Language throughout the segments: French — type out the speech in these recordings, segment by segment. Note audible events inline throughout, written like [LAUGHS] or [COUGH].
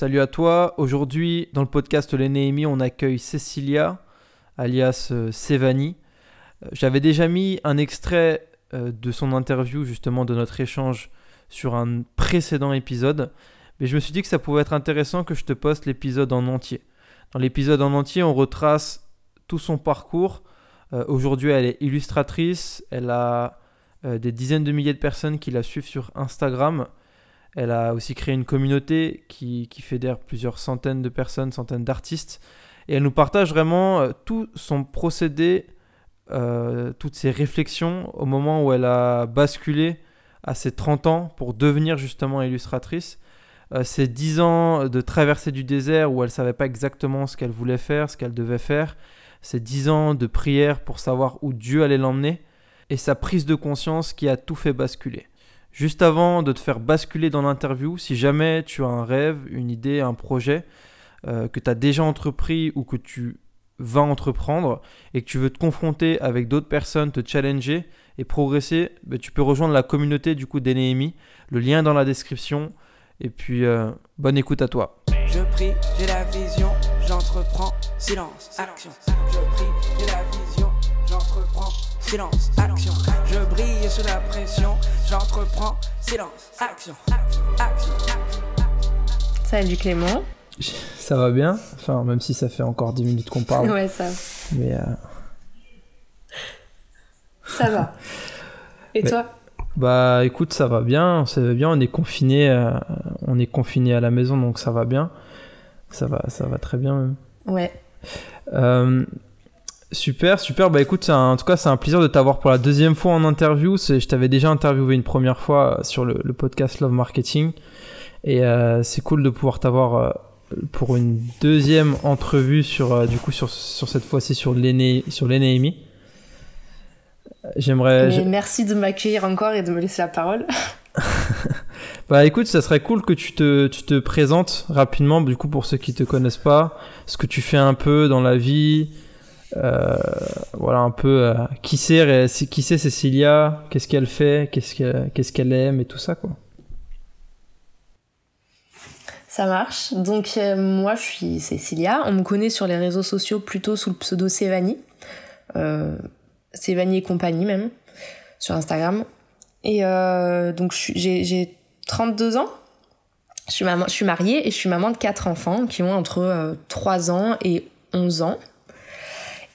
Salut à toi. Aujourd'hui, dans le podcast Les on accueille Cecilia, alias euh, Sevani. Euh, j'avais déjà mis un extrait euh, de son interview, justement, de notre échange sur un précédent épisode. Mais je me suis dit que ça pouvait être intéressant que je te poste l'épisode en entier. Dans l'épisode en entier, on retrace tout son parcours. Aujourd'hui, elle est illustratrice. Elle a des dizaines de milliers de personnes qui la suivent sur Instagram. Elle a aussi créé une communauté qui, fédère plusieurs centaines de personnes, centaines d'artistes. Et elle nous partage vraiment euh, tout son procédé, euh, toutes ses réflexions au moment où elle a basculé à ses 30 ans pour devenir justement illustratrice. Euh, ces 10 ans de traversée du désert où elle ne savait pas exactement ce qu'elle voulait faire, ce qu'elle devait faire. Ces 10 ans de prière pour savoir où Dieu allait l'emmener. Et sa prise de conscience qui a tout fait basculer. Juste avant de te faire basculer dans l'interview, si jamais tu as un rêve, une idée, un projet euh, que tu as déjà entrepris ou que tu vas entreprendre et que tu veux te confronter avec d'autres personnes, te challenger et progresser, bah, tu peux rejoindre la communauté du coup d'Enéhémie. Le lien est dans la description. Et puis, euh, bonne écoute à toi. Je prie, j'ai la vision, j'entreprends, silence, action. Je prie, j'ai la vision, silence, action. Je brille sous la pression, j'entreprends, silence, action, action. Salut Clément. Ça va bien Enfin, même si ça fait encore 10 minutes qu'on parle. Ouais, ça. Mais. Euh... Ça va. Et toi? Bah écoute, ça va bien, ça va bien, on est confiné, euh, on est confiné à la maison donc ça va bien. Ça va, ça va très bien même. Ouais. Euh, Super, super. Bah écoute, en tout cas, c'est un plaisir de t'avoir pour la deuxième fois en interview. Je t'avais déjà interviewé une première fois sur le, podcast Love Marketing. Et euh, c'est cool de pouvoir t'avoir euh, pour une deuxième entrevue sur, euh, du coup, sur, sur cette fois-ci sur l'Enémi. J'aimerais. Merci de m'accueillir encore et de me laisser la parole. [LAUGHS] bah écoute, ça serait cool que tu te, tu te présentes rapidement, du coup, pour ceux qui te connaissent pas, ce que tu fais un peu dans la vie, euh, voilà un peu euh, qui c'est qui c'est Cécilia, qu'est-ce qu'elle fait, qu'est-ce qu'elle qu'est-ce qu'elle aime et tout ça quoi. Ça marche. Donc euh, moi je suis Cécilia. On me connaît sur les réseaux sociaux plutôt sous le pseudo Sévani. Euh, et compagnie même sur Instagram. Et donc j'ai 32 ans. Je suis, maman, je suis mariée et je suis maman de quatre enfants qui ont entre 3 ans et 11 ans.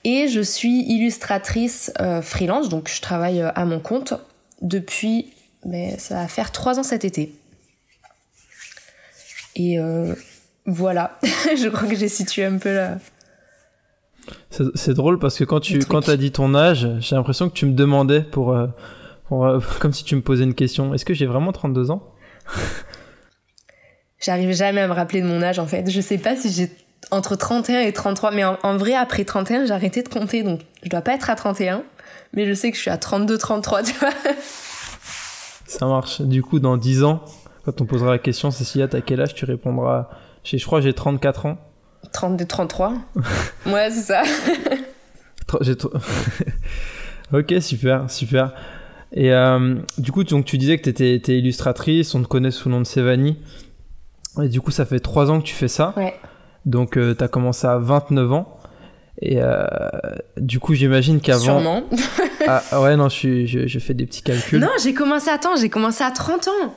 Et je suis illustratrice euh, freelance, donc je travaille euh, à mon compte depuis, mais ça va faire trois ans cet été. Et euh, voilà, [LAUGHS] je crois que j'ai situé un peu là. C'est drôle parce que quand tu quand as dit ton âge, j'ai l'impression que tu me demandais pour, [LAUGHS] comme si tu me posais une question. Est-ce que j'ai vraiment 32 ans? J'arrive jamais à me rappeler de mon âge en fait. Je sais pas si j'ai entre 31 et 33. Mais en, vrai, après 31, j'ai arrêté de compter. Donc, je dois pas être à 31. Mais je sais que je suis à 32, 33, tu vois. Ça marche. Du coup, dans 10 ans, quand on posera la question, Cécilia, t'as quel âge? Tu répondras. Je crois j'ai 34 ans. 32, 33 [LAUGHS] Ouais, c'est ça. [LAUGHS] ok, super, super. Et euh, du coup, donc, tu disais que tu étais, illustratrice, on te connaît sous le nom de Sévanie. Et du coup, ça fait 3 ans que tu fais ça. Ouais. Donc, euh, tu as commencé à 29 ans. Et euh, du coup, j'imagine qu'avant. Sûrement. [LAUGHS] ah ouais, non, je, je, je, fais des petits calculs. Non, j'ai commencé, attends, j'ai commencé à 30 ans.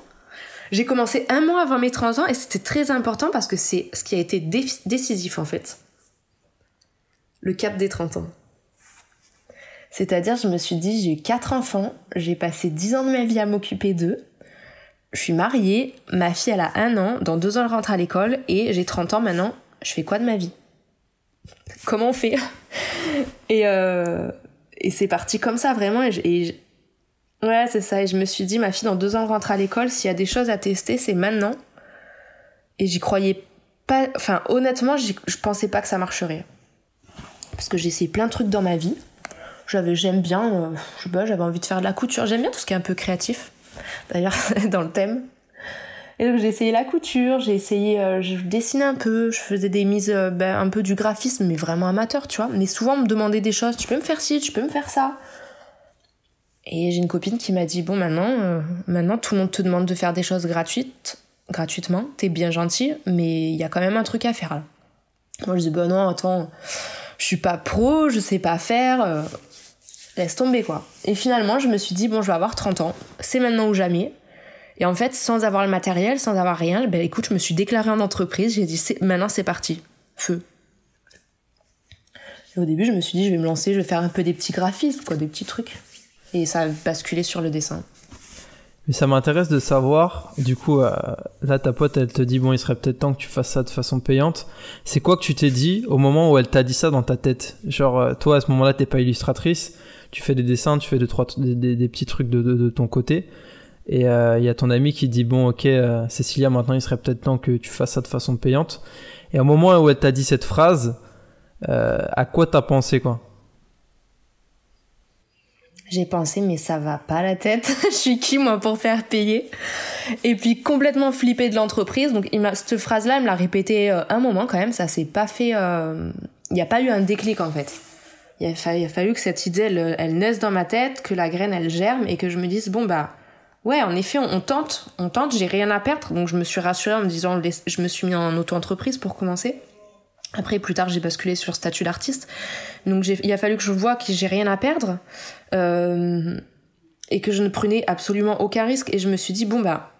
J'ai commencé un mois avant mes 30 ans et c'était très important parce que c'est ce qui a été décisif en fait. Le cap des 30 ans. C'est-à-dire, je me suis dit, j'ai eu 4 enfants, j'ai passé 10 ans de ma vie à m'occuper d'eux. Je suis mariée, ma fille elle a un an, dans deux ans elle rentre à l'école et j'ai 30 ans maintenant, je fais quoi de ma vie? Comment on fait? Et, euh, et c'est parti comme ça, vraiment. Et, ouais, c'est ça. Et je me suis dit, ma fille, dans deux ans, rentre à l'école. S'il y a des choses à tester, c'est maintenant. Et j'y croyais pas. Enfin, honnêtement, je pensais pas que ça marcherait. Parce que j'ai essayé plein de trucs dans ma vie. J'avais, j'aime bien, euh, je j'avais envie de faire de la couture. J'aime bien tout ce qui est un peu créatif. D'ailleurs, [LAUGHS] dans le thème. Et donc j'ai essayé la couture, j'ai essayé, euh, je dessinais un peu, je faisais des mises, euh, ben, un peu du graphisme, mais vraiment amateur, tu vois. Mais souvent on me demandait des choses, tu peux me faire ci, tu peux me faire ça. Et j'ai une copine qui m'a dit, bon maintenant, euh, maintenant tout le monde te demande de faire des choses gratuites, gratuitement, t'es bien gentil, mais il y a quand même un truc à faire là. Moi je dis bah non, attends, je suis pas pro, je sais pas faire, laisse tomber quoi. Et finalement je me suis dit bon je vais avoir 30 ans, c'est maintenant ou jamais. Et en fait sans avoir le matériel, sans avoir rien, ben écoute je me suis déclarée en entreprise, j'ai dit maintenant c'est parti, feu. Et au début je me suis dit je vais me lancer, je vais faire un peu des petits graphismes quoi, des petits trucs. Et ça a basculé sur le dessin. Mais ça m'intéresse de savoir, du coup, euh, là ta pote elle te dit bon il serait peut-être temps que tu fasses ça de façon payante. C'est quoi que tu t'es dit au moment où elle t'a dit ça dans ta tête? Genre euh, toi à ce moment-là t'es pas illustratrice, tu fais des dessins, tu fais des, petits trucs de, de, ton côté. Et euh, il y a ton ami qui dit bon ok Cécilia maintenant il serait peut-être temps que tu fasses ça de façon payante. Et au moment où elle t'a dit cette phrase, à quoi t'as pensé quoi? J'ai pensé, mais ça va pas la tête. [LAUGHS] je suis qui, moi, pour faire payer? Et puis, complètement flippé de l'entreprise. Donc, il cette phrase-là, il me l'a répété euh, un moment quand même. Ça s'est pas fait. Euh, il n'y a pas eu un déclic, en fait. Il a, fallu, il a fallu que cette idée, elle, elle, naisse dans ma tête, que la graine, elle germe et que je me dise, bon, bah, ouais, en effet, on, tente, on tente, j'ai rien à perdre. Donc, je me suis rassurée en me disant, je me suis mis en auto-entreprise pour commencer. Après, plus tard, j'ai basculé sur statut d'artiste. Donc, il a fallu que je vois que j'ai rien à perdre euh, et que je ne prenais absolument aucun risque. Et je me suis dit, bon, bah,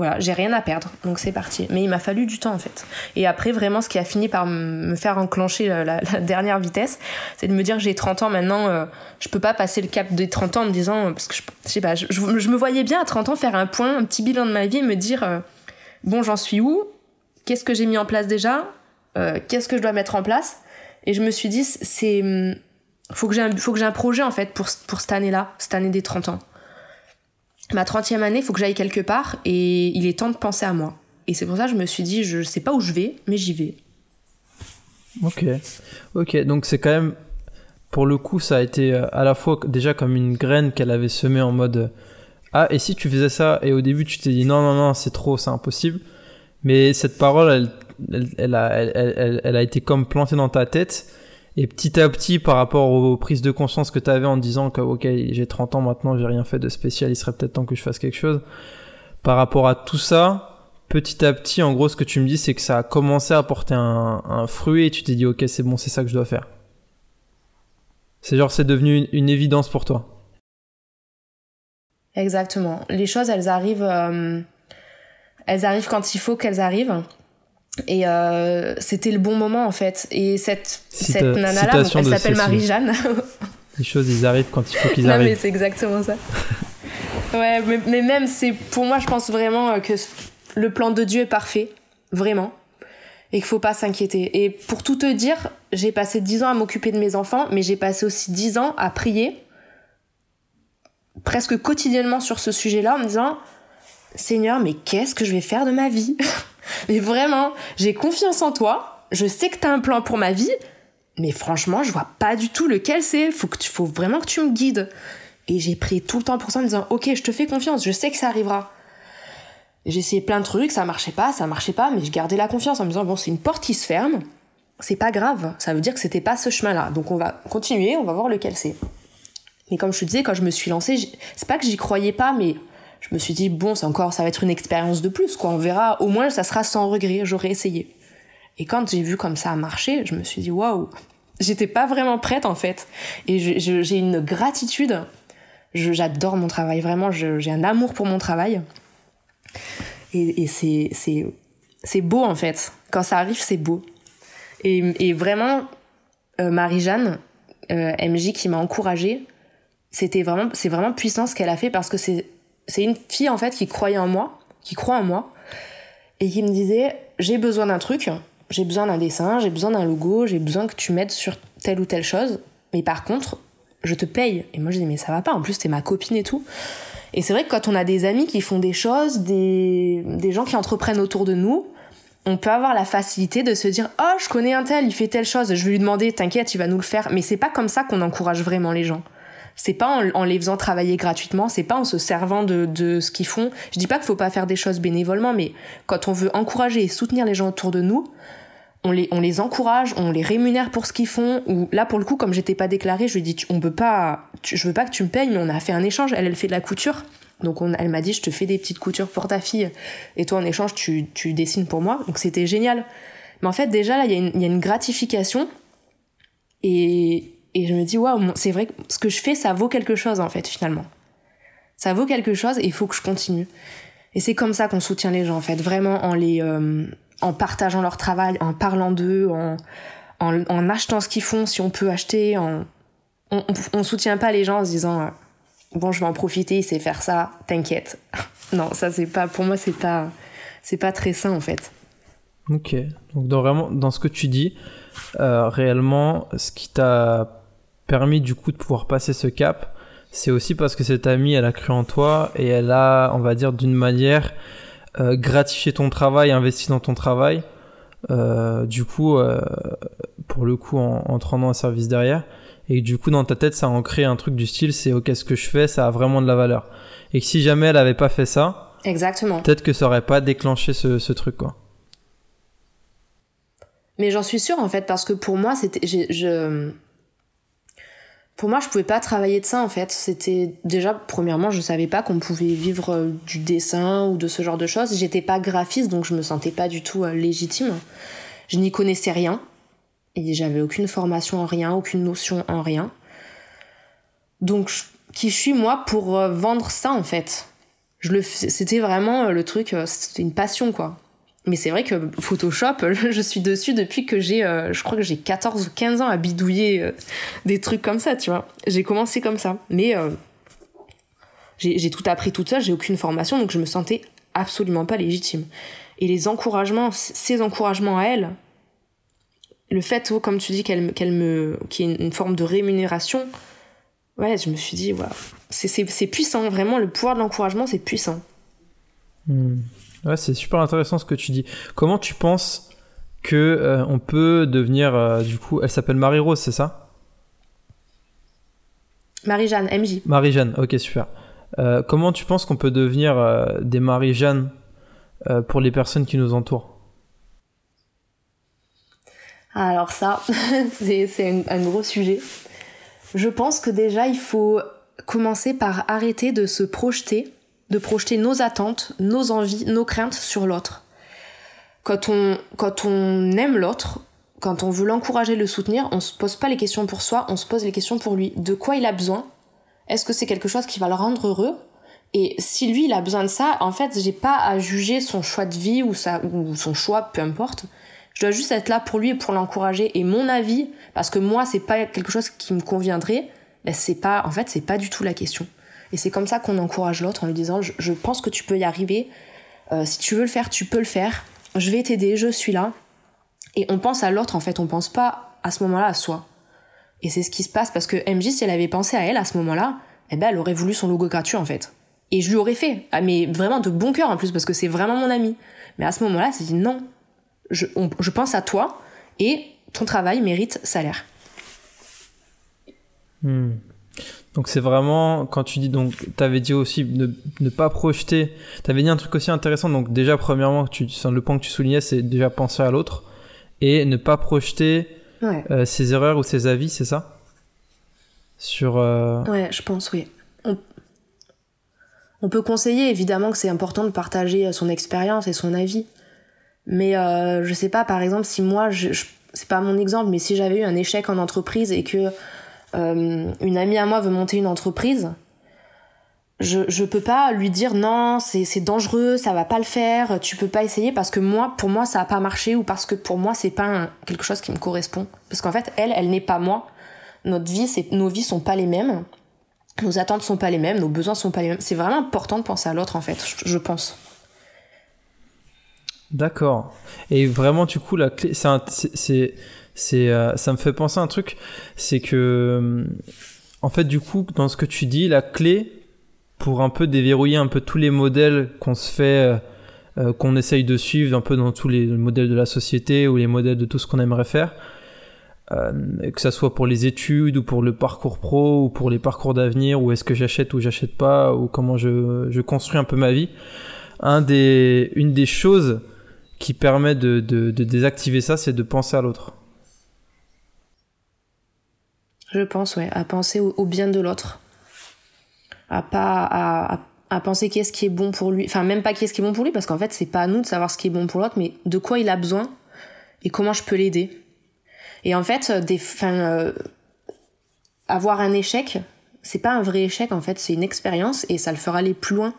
voilà, j'ai rien à perdre. Donc, c'est parti. Mais il m'a fallu du temps, en fait. Et après, vraiment, ce qui a fini par me faire enclencher la, dernière vitesse, c'est de me dire, j'ai 30 ans maintenant, euh, je peux pas passer le cap des 30 ans en me disant, parce que je, je sais pas, je, me voyais bien à 30 ans faire un point, un petit bilan de ma vie et me dire, euh, bon, j'en suis où? Qu'est-ce que j'ai mis en place déjà? Euh, qu'est-ce que je dois mettre en place? Et je me suis dit, c'est hum, faut que j'ai un, un projet en fait pour, pour cette année-là, cette année des 30 ans. Ma 30e année, il faut que j'aille quelque part et il est temps de penser à moi. Et c'est pour ça que je me suis dit, je sais pas où je vais, mais j'y vais. Ok, ok, donc c'est quand même, pour le coup, ça a été euh, à la fois déjà comme une graine qu'elle avait semée en mode ah et si tu faisais ça et au début tu t'es dit non non non c'est trop c'est impossible, mais cette parole elle elle, a, elle, a été comme plantée dans ta tête. Et petit à petit, par rapport aux prises de conscience que tu avais en disant que, ok, j'ai 30 ans maintenant, j'ai rien fait de spécial, il serait peut-être temps que je fasse quelque chose. Par rapport à tout ça, petit à petit, en gros, ce que tu me dis, c'est que ça a commencé à porter un, fruit et tu t'es dit, ok, c'est bon, c'est ça que je dois faire. C'est genre, c'est devenu une, évidence pour toi. Exactement. Les choses, elles arrivent, euh, elles arrivent quand il faut qu'elles arrivent. Et euh, c'était le bon moment en fait. Et cette, cette nana-là, elle s'appelle Marie-Jeanne. [LAUGHS] Les choses, ils arrivent quand il faut qu'ils arrivent. Non, mais c'est exactement ça. ouais, mais, mais même, c'est pour moi, je pense vraiment euh, que le plan de Dieu est parfait. Vraiment. Et qu'il faut pas s'inquiéter. Et pour tout te dire, j'ai passé 10 ans à m'occuper de mes enfants, mais j'ai passé aussi 10 ans à prier presque quotidiennement sur ce sujet-là en me disant Seigneur, mais qu'est-ce que je vais faire de ma vie? [LAUGHS] mais vraiment, j'ai confiance en toi. Je sais que t'as un plan pour ma vie. Mais franchement, je vois pas du tout lequel c'est. Faut, que tu, faut vraiment que tu me guides. Et j'ai pris tout le temps pour ça en me disant, ok, je te fais confiance, je sais que ça arrivera. J'ai essayé plein de trucs, ça marchait pas, ça marchait pas, mais je gardais la confiance en me disant, bon, c'est une porte qui se ferme, c'est pas grave, ça veut dire que c'était pas ce chemin-là. Donc on va continuer, on va voir lequel c'est. Mais comme je te disais, quand je me suis lancée, c'est pas que j'y croyais pas, mais je me suis dit bon c'est encore ça va être une expérience de plus quoi. On verra. Au moins ça sera sans regret. J'aurais essayé. Et quand j'ai vu comme ça a marché je me suis dit waouh. J'étais pas vraiment prête en fait. Et j'ai une gratitude. J'adore mon travail. Vraiment j'ai un amour pour mon travail. Et, et c'est c'est beau en fait. Quand ça arrive c'est beau. Et, et vraiment euh, Marie-Jeanne euh, MJ qui m'a encouragée c'était vraiment c'est vraiment puissant ce qu'elle a fait parce que c'est c'est une fille en fait qui croyait en moi, qui croit en moi, et qui me disait j'ai besoin d'un truc, j'ai besoin d'un dessin, j'ai besoin d'un logo, j'ai besoin que tu m'aides sur telle ou telle chose, mais par contre, je te paye. Et moi je dis mais ça va pas, en plus t'es ma copine et tout. Et c'est vrai que quand on a des amis qui font des choses, des, des gens qui entreprennent autour de nous, on peut avoir la facilité de se dire oh je connais un tel, il fait telle chose, je vais lui demander t'inquiète il va nous le faire. Mais c'est pas comme ça qu'on encourage vraiment les gens. C'est pas en, les faisant travailler gratuitement, c'est pas en se servant de, de ce qu'ils font. Je dis pas qu'il faut pas faire des choses bénévolement, mais quand on veut encourager et soutenir les gens autour de nous, on les, on les encourage, on les rémunère pour ce qu'ils font. Ou là, pour le coup, comme j'étais pas déclarée, je lui ai dit, on peut pas, je veux pas que tu me payes, mais on a fait un échange. Elle, elle fait de la couture. Donc on, elle m'a dit, je te fais des petites coutures pour ta fille, et toi en échange, tu, tu dessines pour moi. Donc c'était génial. Mais en fait, déjà là, il y, y, a une gratification, et, et je me dis, waouh, c'est vrai que ce que je fais, ça vaut quelque chose en fait, finalement. Ça vaut quelque chose et il faut que je continue. Et c'est comme ça qu'on soutient les gens en fait, vraiment en les, euh, en partageant leur travail, en parlant d'eux, en, en, achetant ce qu'ils font si on peut acheter. On, on, soutient pas les gens en se disant euh, bon je vais en profiter, il sait faire ça, t'inquiète. [LAUGHS] non, ça c'est pas pour moi c'est pas c'est pas très sain en fait. Ok, donc dans vraiment dans ce que tu dis, euh, réellement, ce qui t'a permis du coup de pouvoir passer ce cap, c'est aussi parce que cette amie, elle a cru en toi et elle a, on va dire, d'une manière euh, gratifié ton travail, investi dans ton travail. Euh, du coup, euh, pour le coup, en, en te rendant un service derrière. Et du coup, dans ta tête, ça a ancré un truc du style, c'est ok, ce que je fais, ça a vraiment de la valeur. Et que si jamais elle avait pas fait ça, exactement, peut-être que ça aurait pas déclenché ce, ce truc, quoi. Mais j'en suis sûre en fait parce que pour moi c'était je pour moi je pouvais pas travailler de ça en fait. C'était déjà premièrement je savais pas qu'on pouvait vivre du dessin ou de ce genre de choses. J'étais pas graphiste donc je me sentais pas du tout légitime. Je n'y connaissais rien. Et j'avais aucune formation en rien aucune notion en rien. Donc qui je suis moi pour vendre ça en fait. Je le c'était vraiment le truc c'était une passion quoi mais c'est vrai que Photoshop, [LAUGHS] je suis dessus depuis que j'ai, euh, je crois que j'ai 14 ou 15 ans à bidouiller euh, des trucs comme ça, tu vois. J'ai commencé comme ça. Mais euh, j'ai tout appris toute seule, j'ai aucune formation, donc je me sentais absolument pas légitime. Et les encouragements, ces encouragements à elle, le fait, comme tu dis, qu'elle qu'elle me, qu'il y ait une forme de rémunération, ouais, je me suis dit, waouh, c'est puissant, vraiment, le pouvoir de l'encouragement, c'est puissant. Hmm. Ouais, c'est super intéressant ce que tu dis. Comment tu penses que euh, on peut devenir euh, du coup, elle s'appelle Marie-Rose, c'est ça? Marie-Jeanne, MJ. Marie-Jeanne, ok, super. Euh, comment tu penses qu'on peut devenir des Marie-Jeanne pour les personnes qui nous entourent? Alors ça, [LAUGHS] c'est un gros sujet. Je pense que déjà, il faut commencer par arrêter de se projeter de projeter nos attentes, nos envies, nos craintes sur l'autre. Quand on, quand on aime l'autre, quand on veut l'encourager, le soutenir, on se pose pas les questions pour soi, on se pose les questions pour lui. De quoi il a besoin? Est-ce que c'est quelque chose qui va le rendre heureux? Et si lui il a besoin de ça, en fait, j'ai pas à juger son choix de vie ou, sa, ou son choix, peu importe. Je dois juste être là pour lui et pour l'encourager. Et mon avis, parce que moi c'est pas quelque chose qui me conviendrait, ben c'est pas, en fait, c'est pas du tout la question. Et c'est comme ça qu'on encourage l'autre en lui disant je, pense que tu peux y arriver. Euh, si tu veux le faire, tu peux le faire. Je vais t'aider, je suis là. Et on pense à l'autre en fait, on pense pas à ce moment-là à soi. Et c'est ce qui se passe parce que MJ, si elle avait pensé à elle à ce moment-là, eh ben elle aurait voulu son logo gratuit en fait. Et je lui aurais fait, ah, mais vraiment de bon cœur en plus parce que c'est vraiment mon ami. Mais à ce moment-là, elle s'est dit non, je, on, je pense à toi et ton travail mérite salaire. Hmm. Donc c'est vraiment quand tu dis donc tu avais dit aussi ne, ne pas projeter. Tu avais dit un truc aussi intéressant donc déjà premièrement tu le point que tu soulignais c'est déjà penser à l'autre et ne pas projeter ouais. euh, ses erreurs ou ses avis, c'est ça? Sur euh... Ouais, je pense oui. On, on peut conseiller évidemment que c'est important de partager son expérience et son avis. Mais euh, je sais pas par exemple si moi je, je c'est pas mon exemple mais si j'avais eu un échec en entreprise et que euh, une amie à moi veut monter une entreprise, je, je peux pas lui dire non, c'est dangereux, ça va pas le faire, tu peux pas essayer parce que moi, pour moi, ça a pas marché ou parce que pour moi, c'est pas quelque chose qui me correspond. Parce qu'en fait, elle, elle n'est pas moi. Notre vie, nos vies sont pas les mêmes. Nos attentes sont pas les mêmes, nos besoins sont pas les mêmes. C'est vraiment important de penser à l'autre, en fait, je, je pense. D'accord. Et vraiment, du coup, la clé, c'est c'est euh, ça me fait penser à un truc c'est que euh, en fait du coup dans ce que tu dis la clé pour un peu déverrouiller un peu tous les modèles qu'on se fait euh, qu'on essaye de suivre un peu dans tous les modèles de la société ou les modèles de tout ce qu'on aimerait faire euh, que ça soit pour les études ou pour le parcours pro ou pour les parcours d'avenir ou est-ce que j'achète ou j'achète pas ou comment je, je construis un peu ma vie un des une des choses qui permet de, de, de désactiver ça c'est de penser à l'autre je pense, ouais, à penser au, bien de l'autre. À pas, à, à, penser qu'est-ce qui est bon pour lui. Enfin, même pas qu'est-ce qui est bon pour lui, parce qu'en fait, c'est pas à nous de savoir ce qui est bon pour l'autre, mais de quoi il a besoin et comment je peux l'aider. Et en fait, fin, euh, avoir un échec, c'est pas un vrai échec en fait, c'est une expérience et ça le fera aller plus loin.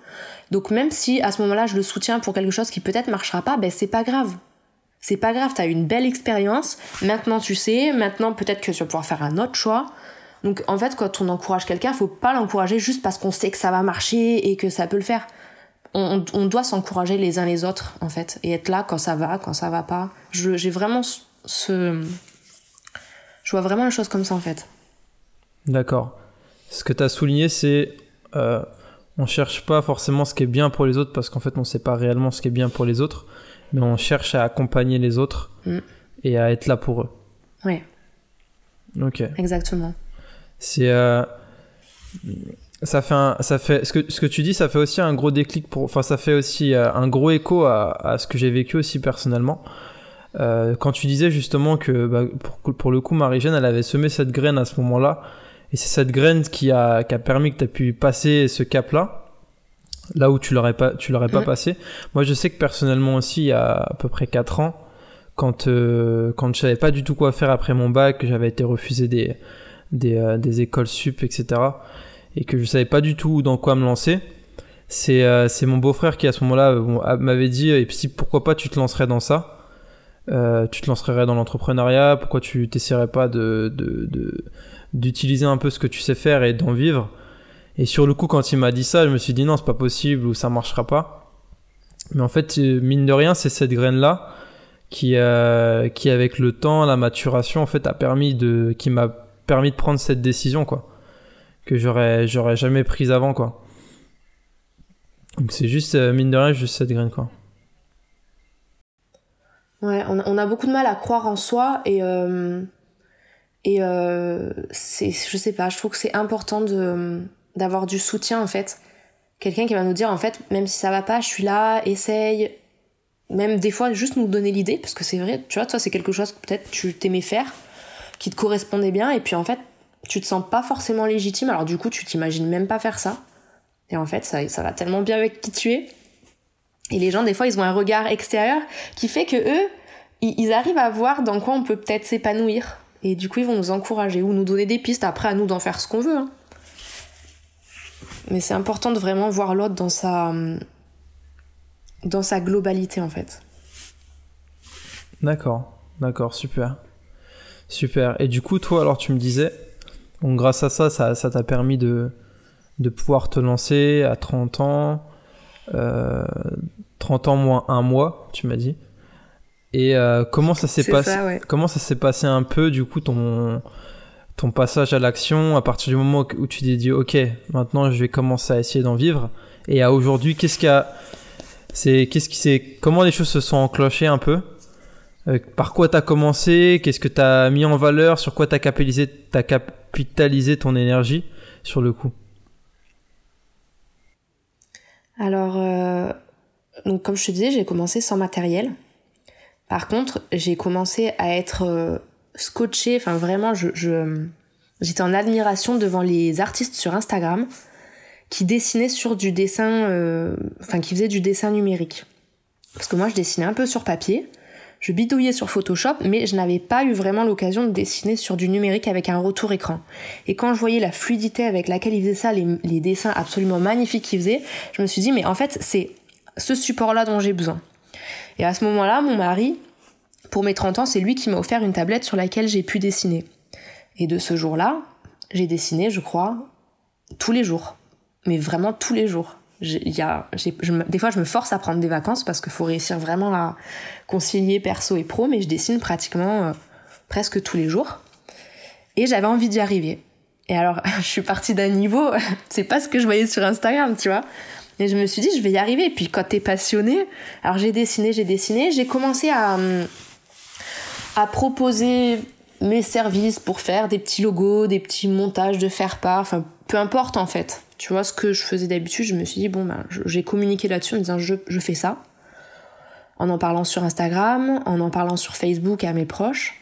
Donc même si à ce moment-là je le soutiens pour quelque chose qui peut-être marchera pas, ben c'est pas grave. C'est pas grave, t'as eu une belle expérience, maintenant tu sais, maintenant peut-être que tu vas pouvoir faire un autre choix. Donc en fait quand on encourage quelqu'un, faut pas l'encourager juste parce qu'on sait que ça va marcher et que ça peut le faire. On, doit s'encourager les uns les autres en fait et être là quand ça va, quand ça va pas. J'ai vraiment ce... Je vois vraiment les choses comme ça en fait. D'accord. Ce que tu as souligné, c'est euh, on cherche pas forcément ce qui est bien pour les autres parce qu'en fait on sait pas réellement ce qui est bien pour les autres, mais on cherche à accompagner les autres mm. et à être là pour eux. Ouais. Ok. Exactement. C'est euh, ça fait un, ça fait ce que ce que tu dis, ça fait aussi un gros déclic pour, enfin ça fait aussi euh, un gros écho à, à ce que j'ai vécu aussi personnellement. Euh, quand tu disais justement que bah, pour, pour, le coup Marie-Jeanne elle avait semé cette graine à ce moment-là et c'est cette graine qui a, qui a permis que tu aies pu passer ce cap-là, là où tu l'aurais pas, tu l'aurais pas passé. Moi, je sais que personnellement aussi, il y a à peu près 4 ans, quand, euh, quand je savais pas du tout quoi faire après mon bac, que j'avais été refusé des, des, euh, des, écoles sup, etc., et que je savais pas du tout dans quoi me lancer, c'est euh, c'est mon beau-frère qui à ce moment-là m'avait dit, et puis pourquoi pas tu te lancerais dans ça? Tu te lancerais dans l'entrepreneuriat, pourquoi tu t'essaierais pas de, de, de d'utiliser un peu ce que tu sais faire et d'en vivre? Et sur le coup, quand il m'a dit ça, je me suis dit non, c'est pas possible ou ça marchera pas. Mais en fait, euh, mine de rien, c'est cette graine-là qui, euh, qui, avec le temps, la maturation, en fait, a permis de, qui m'a permis de prendre cette décision, quoi. Que j'aurais, j'aurais jamais prise avant, quoi. Donc c'est juste, euh, mine de rien, juste cette graine, quoi. Ouais, on, a beaucoup de mal à croire en soi et, et euh, c'est, je sais pas, je trouve que c'est important de d'avoir du soutien en fait. Quelqu'un qui va nous dire en fait, même si ça va pas, je suis là, essaye. Même des fois, juste nous donner l'idée, parce que c'est vrai, tu vois, toi, c'est quelque chose que peut-être tu t'aimais faire, qui te correspondait bien, et puis en fait, tu te sens pas forcément légitime, alors du coup, tu t'imagines même pas faire ça. Et en fait, ça, ça va tellement bien avec qui tu es. Et les gens, des fois, ils ont un regard extérieur qui fait que eux, ils arrivent à voir dans quoi on peut peut-être s'épanouir et du coup, ils vont nous encourager ou nous donner des pistes. Après, à nous d'en faire ce qu'on veut. Hein. Mais c'est important de vraiment voir l'autre dans sa, dans sa globalité, en fait. D'accord, d'accord, super. Super. Et du coup, toi, alors tu me disais, donc grâce à ça, ça t'a permis de, de pouvoir te lancer à 30 ans, euh, 30 ans moins un mois, tu m'as dit. Et euh, comment ça s'est passé Comment ça s'est passé un peu du coup ton ton passage à l'action à partir du moment où tu t'es dit ok maintenant je vais commencer à essayer d'en vivre. Et à aujourd'hui qu'est-ce qui a c'est qu'est-ce qui c'est comment les choses se sont enclenchées un peu? Euh, par quoi t'as commencé? Qu'est-ce que t'as mis en valeur? Sur quoi t'as capitalisé t'as capitalisé ton énergie sur le coup? Alors euh, donc comme je te disais j'ai commencé sans matériel. Par contre, j'ai commencé à être euh, scotchée, enfin vraiment, je, j'étais en admiration devant les artistes sur Instagram qui dessinaient sur du dessin, euh, enfin qui faisaient du dessin numérique. Parce que moi, je dessinais un peu sur papier, je bidouillais sur Photoshop, mais je n'avais pas eu vraiment l'occasion de dessiner sur du numérique avec un retour écran. Et quand je voyais la fluidité avec laquelle ils faisaient ça, les, les dessins absolument magnifiques qu'ils faisaient, je me suis dit, mais en fait, c'est ce support-là dont j'ai besoin. Et à ce moment-là, mon mari, pour mes 30 ans, c'est lui qui m'a offert une tablette sur laquelle j'ai pu dessiner. Et de ce jour-là, j'ai dessiné, je crois, tous les jours. Mais vraiment tous les jours. Des fois, je me force à prendre des vacances parce qu'il faut réussir vraiment à concilier perso et pro, mais je dessine pratiquement euh, presque tous les jours. Et j'avais envie d'y arriver. Et alors, [LAUGHS] je suis partie d'un niveau, [LAUGHS] c'est pas ce que je voyais sur Instagram, tu vois. Et je me suis dit, je vais y arriver. Et puis quand t'es passionné, alors j'ai dessiné, j'ai dessiné, j'ai commencé à, à proposer mes services pour faire des petits logos, des petits montages de faire-part, enfin peu importe en fait. Tu vois ce que je faisais d'habitude, je me suis dit bon ben j'ai communiqué là-dessus en disant je, je fais ça. En en parlant sur Instagram, en en parlant sur Facebook à mes proches.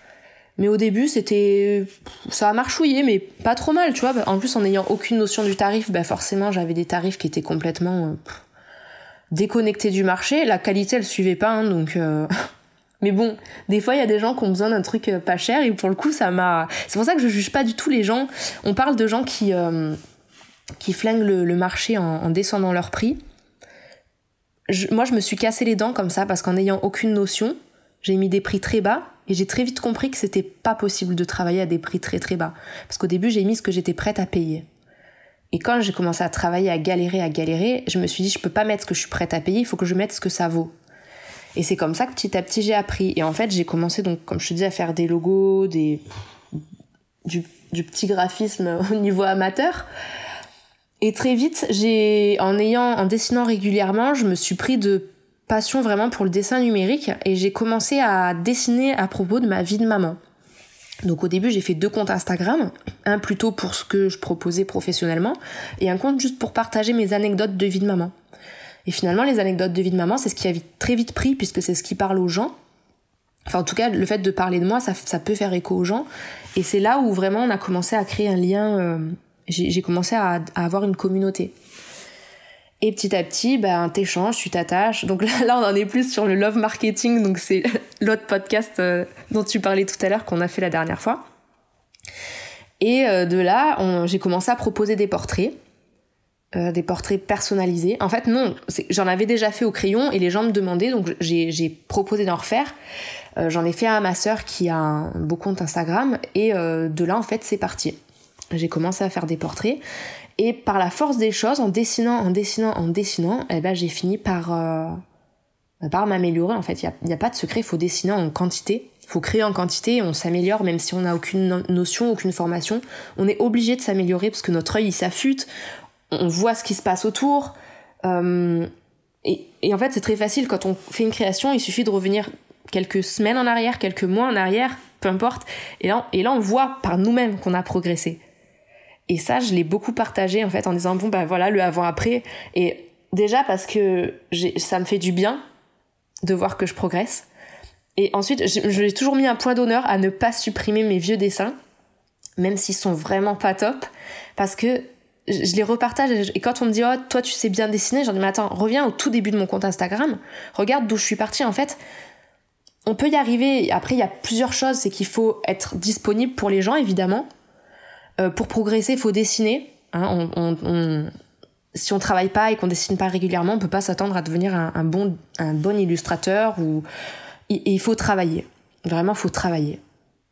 Mais au début, c'était. Ça a marchouillé, mais pas trop mal, tu vois. En plus, en n'ayant aucune notion du tarif, bah forcément, j'avais des tarifs qui étaient complètement euh, déconnectés du marché. La qualité, elle suivait pas, hein, donc. Euh, [LAUGHS] mais bon, des fois, il y a des gens qui ont besoin d'un truc euh, pas cher, et pour le coup, ça m'a. C'est pour ça que je juge pas du tout les gens. On parle de gens qui, qui flinguent le, marché en, descendant leur prix. moi, je me suis cassé les dents comme ça, parce qu'en n'ayant aucune notion, j'ai mis des prix très bas et j'ai très vite compris que c'était pas possible de travailler à des prix très très bas. Parce qu'au début, j'ai mis ce que j'étais prête à payer. Et quand j'ai commencé à travailler, à galérer, à galérer, je me suis dit, je peux pas mettre ce que je suis prête à payer, il faut que je mette ce que ça vaut. Et c'est comme ça que petit à petit j'ai appris. Et en fait, j'ai commencé donc, comme je te dis, à faire des logos, des, du, petit graphisme [LAUGHS] au niveau amateur. Et très vite, j'ai, en ayant, en dessinant régulièrement, je me suis pris de passion vraiment pour le dessin numérique et j'ai commencé à dessiner à propos de ma vie de maman. Donc au début j'ai fait deux comptes Instagram, un plutôt pour ce que je proposais professionnellement et un compte juste pour partager mes anecdotes de vie de maman. Et finalement les anecdotes de vie de maman c'est ce qui a très vite pris puisque c'est ce qui parle aux gens. Enfin en tout cas le fait de parler de moi ça, ça peut faire écho aux gens et c'est là où vraiment on a commencé à créer un lien, euh, j'ai commencé à avoir une communauté. Et petit à petit, ben, t'échanges, tu t'attaches. Donc là, là, on en est plus sur le love marketing. Donc c'est [LAUGHS] l'autre podcast euh, dont tu parlais tout à l'heure qu'on a fait la dernière fois. Et euh, de là, j'ai commencé à proposer des portraits. Euh, des portraits personnalisés. En fait, non, j'en avais déjà fait au crayon et les gens me demandaient, donc j'ai proposé d'en refaire. j'en ai fait à ma sœur qui a un beau compte Instagram et de là, en fait, c'est parti. J'ai commencé à faire des portraits et par la force des choses, en dessinant, en dessinant, en dessinant, eh ben, j'ai fini par, euh, par m'améliorer. En fait, il n'y a, a, pas de secret, il faut dessiner en quantité. Il faut créer en quantité, on s'améliore même si on n'a aucune notion, aucune formation. On est obligé de s'améliorer parce que notre œil, il s'affûte, on voit ce qui se passe autour. Euh, et, et en fait, c'est très facile quand on fait une création, il suffit de revenir quelques semaines en arrière, quelques mois en arrière, peu importe. Et là, et là on voit par nous-mêmes qu'on a progressé. Et ça, je l'ai beaucoup partagé en fait en disant bon bah voilà le avant-après. Et déjà parce que ça me fait du bien de voir que je progresse. Et ensuite, j'ai toujours mis un point d'honneur à ne pas supprimer mes vieux dessins, même s'ils sont vraiment pas top, parce que je les repartage et quand on me dit oh toi tu sais bien dessiner, j'en dis mais attends reviens au tout début de mon compte Instagram, regarde d'où je suis partie en fait. On peut y arriver. Après il y a plusieurs choses, c'est qu'il faut être disponible pour les gens évidemment, euh, pour progresser, il faut dessiner. Hein, on, si on travaille pas et qu'on dessine pas régulièrement, on peut pas s'attendre à devenir un, bon, un bon illustrateur ou il, faut travailler. Vraiment, il faut travailler.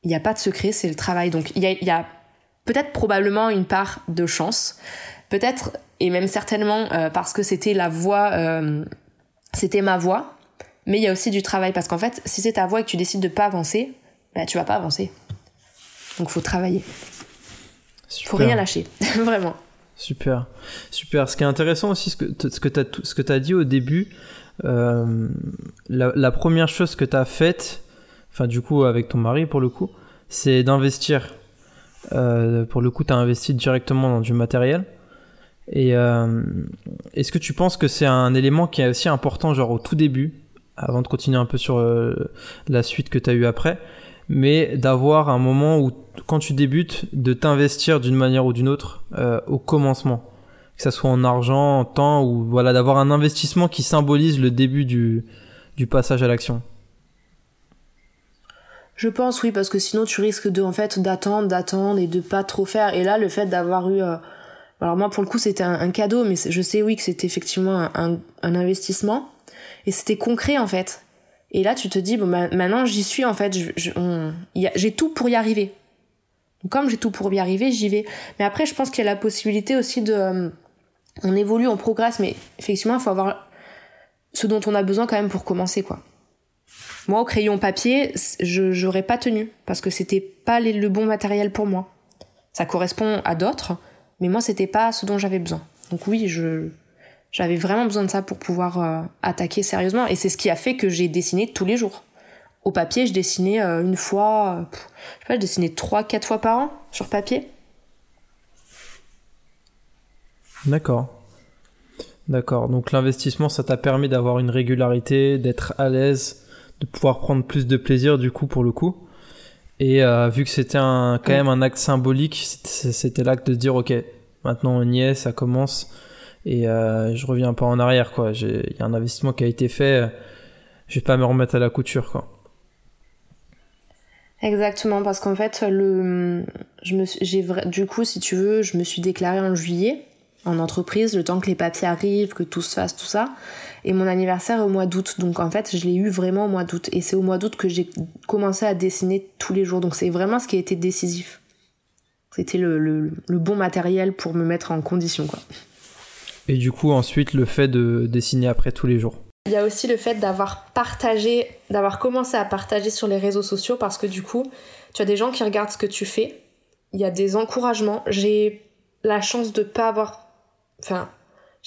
Il n'y a pas de secret, c'est le travail. Donc il y a, peut-être probablement une part de chance, peut-être et même certainement euh, parce que c'était la voix, euh, c'était ma voix, mais il y a aussi du travail parce qu'en fait, si c'est ta voix et que tu décides de pas avancer, bah tu vas pas avancer. Donc faut travailler. Super. Faut rien lâcher, [LAUGHS] vraiment. Super, super. Ce qui est intéressant aussi, ce que, ce que tu as, dit au début, euh, la, première chose que tu as faite, enfin du coup avec ton mari pour le coup, c'est d'investir. Euh, pour le coup, tu as investi directement dans du matériel. Et euh, est-ce que tu penses que c'est un élément qui est aussi important, genre au tout début, avant de continuer un peu sur la suite que tu as eu après, mais d'avoir un moment où, quand tu débutes, de t'investir d'une manière ou d'une autre euh, au commencement? Que ça soit en argent, en temps, ou voilà, d'avoir un investissement qui symbolise le début du passage à l'action. Je pense oui parce que sinon tu risques de en fait d'attendre, d'attendre et de pas trop faire. Et là le fait d'avoir eu, euh, alors moi pour le coup c'était un, cadeau, mais je sais oui que c'était effectivement un, un, investissement et c'était concret en fait. Et là, tu te dis, bon, maintenant, j'y suis, en fait, j'ai tout pour y arriver. comme j'ai tout pour y arriver, j'y vais. Mais après, je pense qu'il y a la possibilité aussi de. Euh, on évolue, on progresse, mais effectivement, il faut avoir ce dont on a besoin quand même pour commencer, quoi. Moi, au crayon papier, je j'aurais pas tenu, parce que c'était pas le bon matériel pour moi. Ça correspond à d'autres, mais moi, c'était pas ce dont j'avais besoin. Donc oui, j'avais vraiment besoin de ça pour pouvoir euh, attaquer sérieusement. Et c'est ce qui a fait que j'ai dessiné tous les jours. Au papier, je dessinais euh, une fois, euh, je sais pas, je dessinais trois, quatre fois par an sur papier. D'accord. D'accord. Donc l'investissement, ça t'a permis d'avoir une régularité, d'être à l'aise, de pouvoir prendre plus de plaisir du coup pour le coup. Et vu que c'était un, quand même un acte symbolique, c'était l'acte de dire ok, maintenant on y est, ça commence et je reviens pas en arrière quoi. Il y a un investissement qui a été fait, je vais pas me remettre à la couture quoi. Exactement, parce qu'en fait, le, je me, j'ai du coup, si tu veux, je me suis déclarée en juillet en entreprise, le temps que les papiers arrivent, que tout se fasse, tout ça. Et mon anniversaire est au mois d'août. Donc en fait, je l'ai eu vraiment au mois d'août. Et c'est au mois d'août que j'ai commencé à dessiner tous les jours. Donc c'est vraiment ce qui a été décisif. C'était le, le, le, bon matériel pour me mettre en condition, quoi. Et du coup, ensuite, le fait de dessiner après tous les jours. Il y a aussi le fait d'avoir partagé, d'avoir commencé à partager sur les réseaux sociaux parce que du coup, tu as des gens qui regardent ce que tu fais. Il y a des encouragements. J'ai la chance de pas avoir, enfin,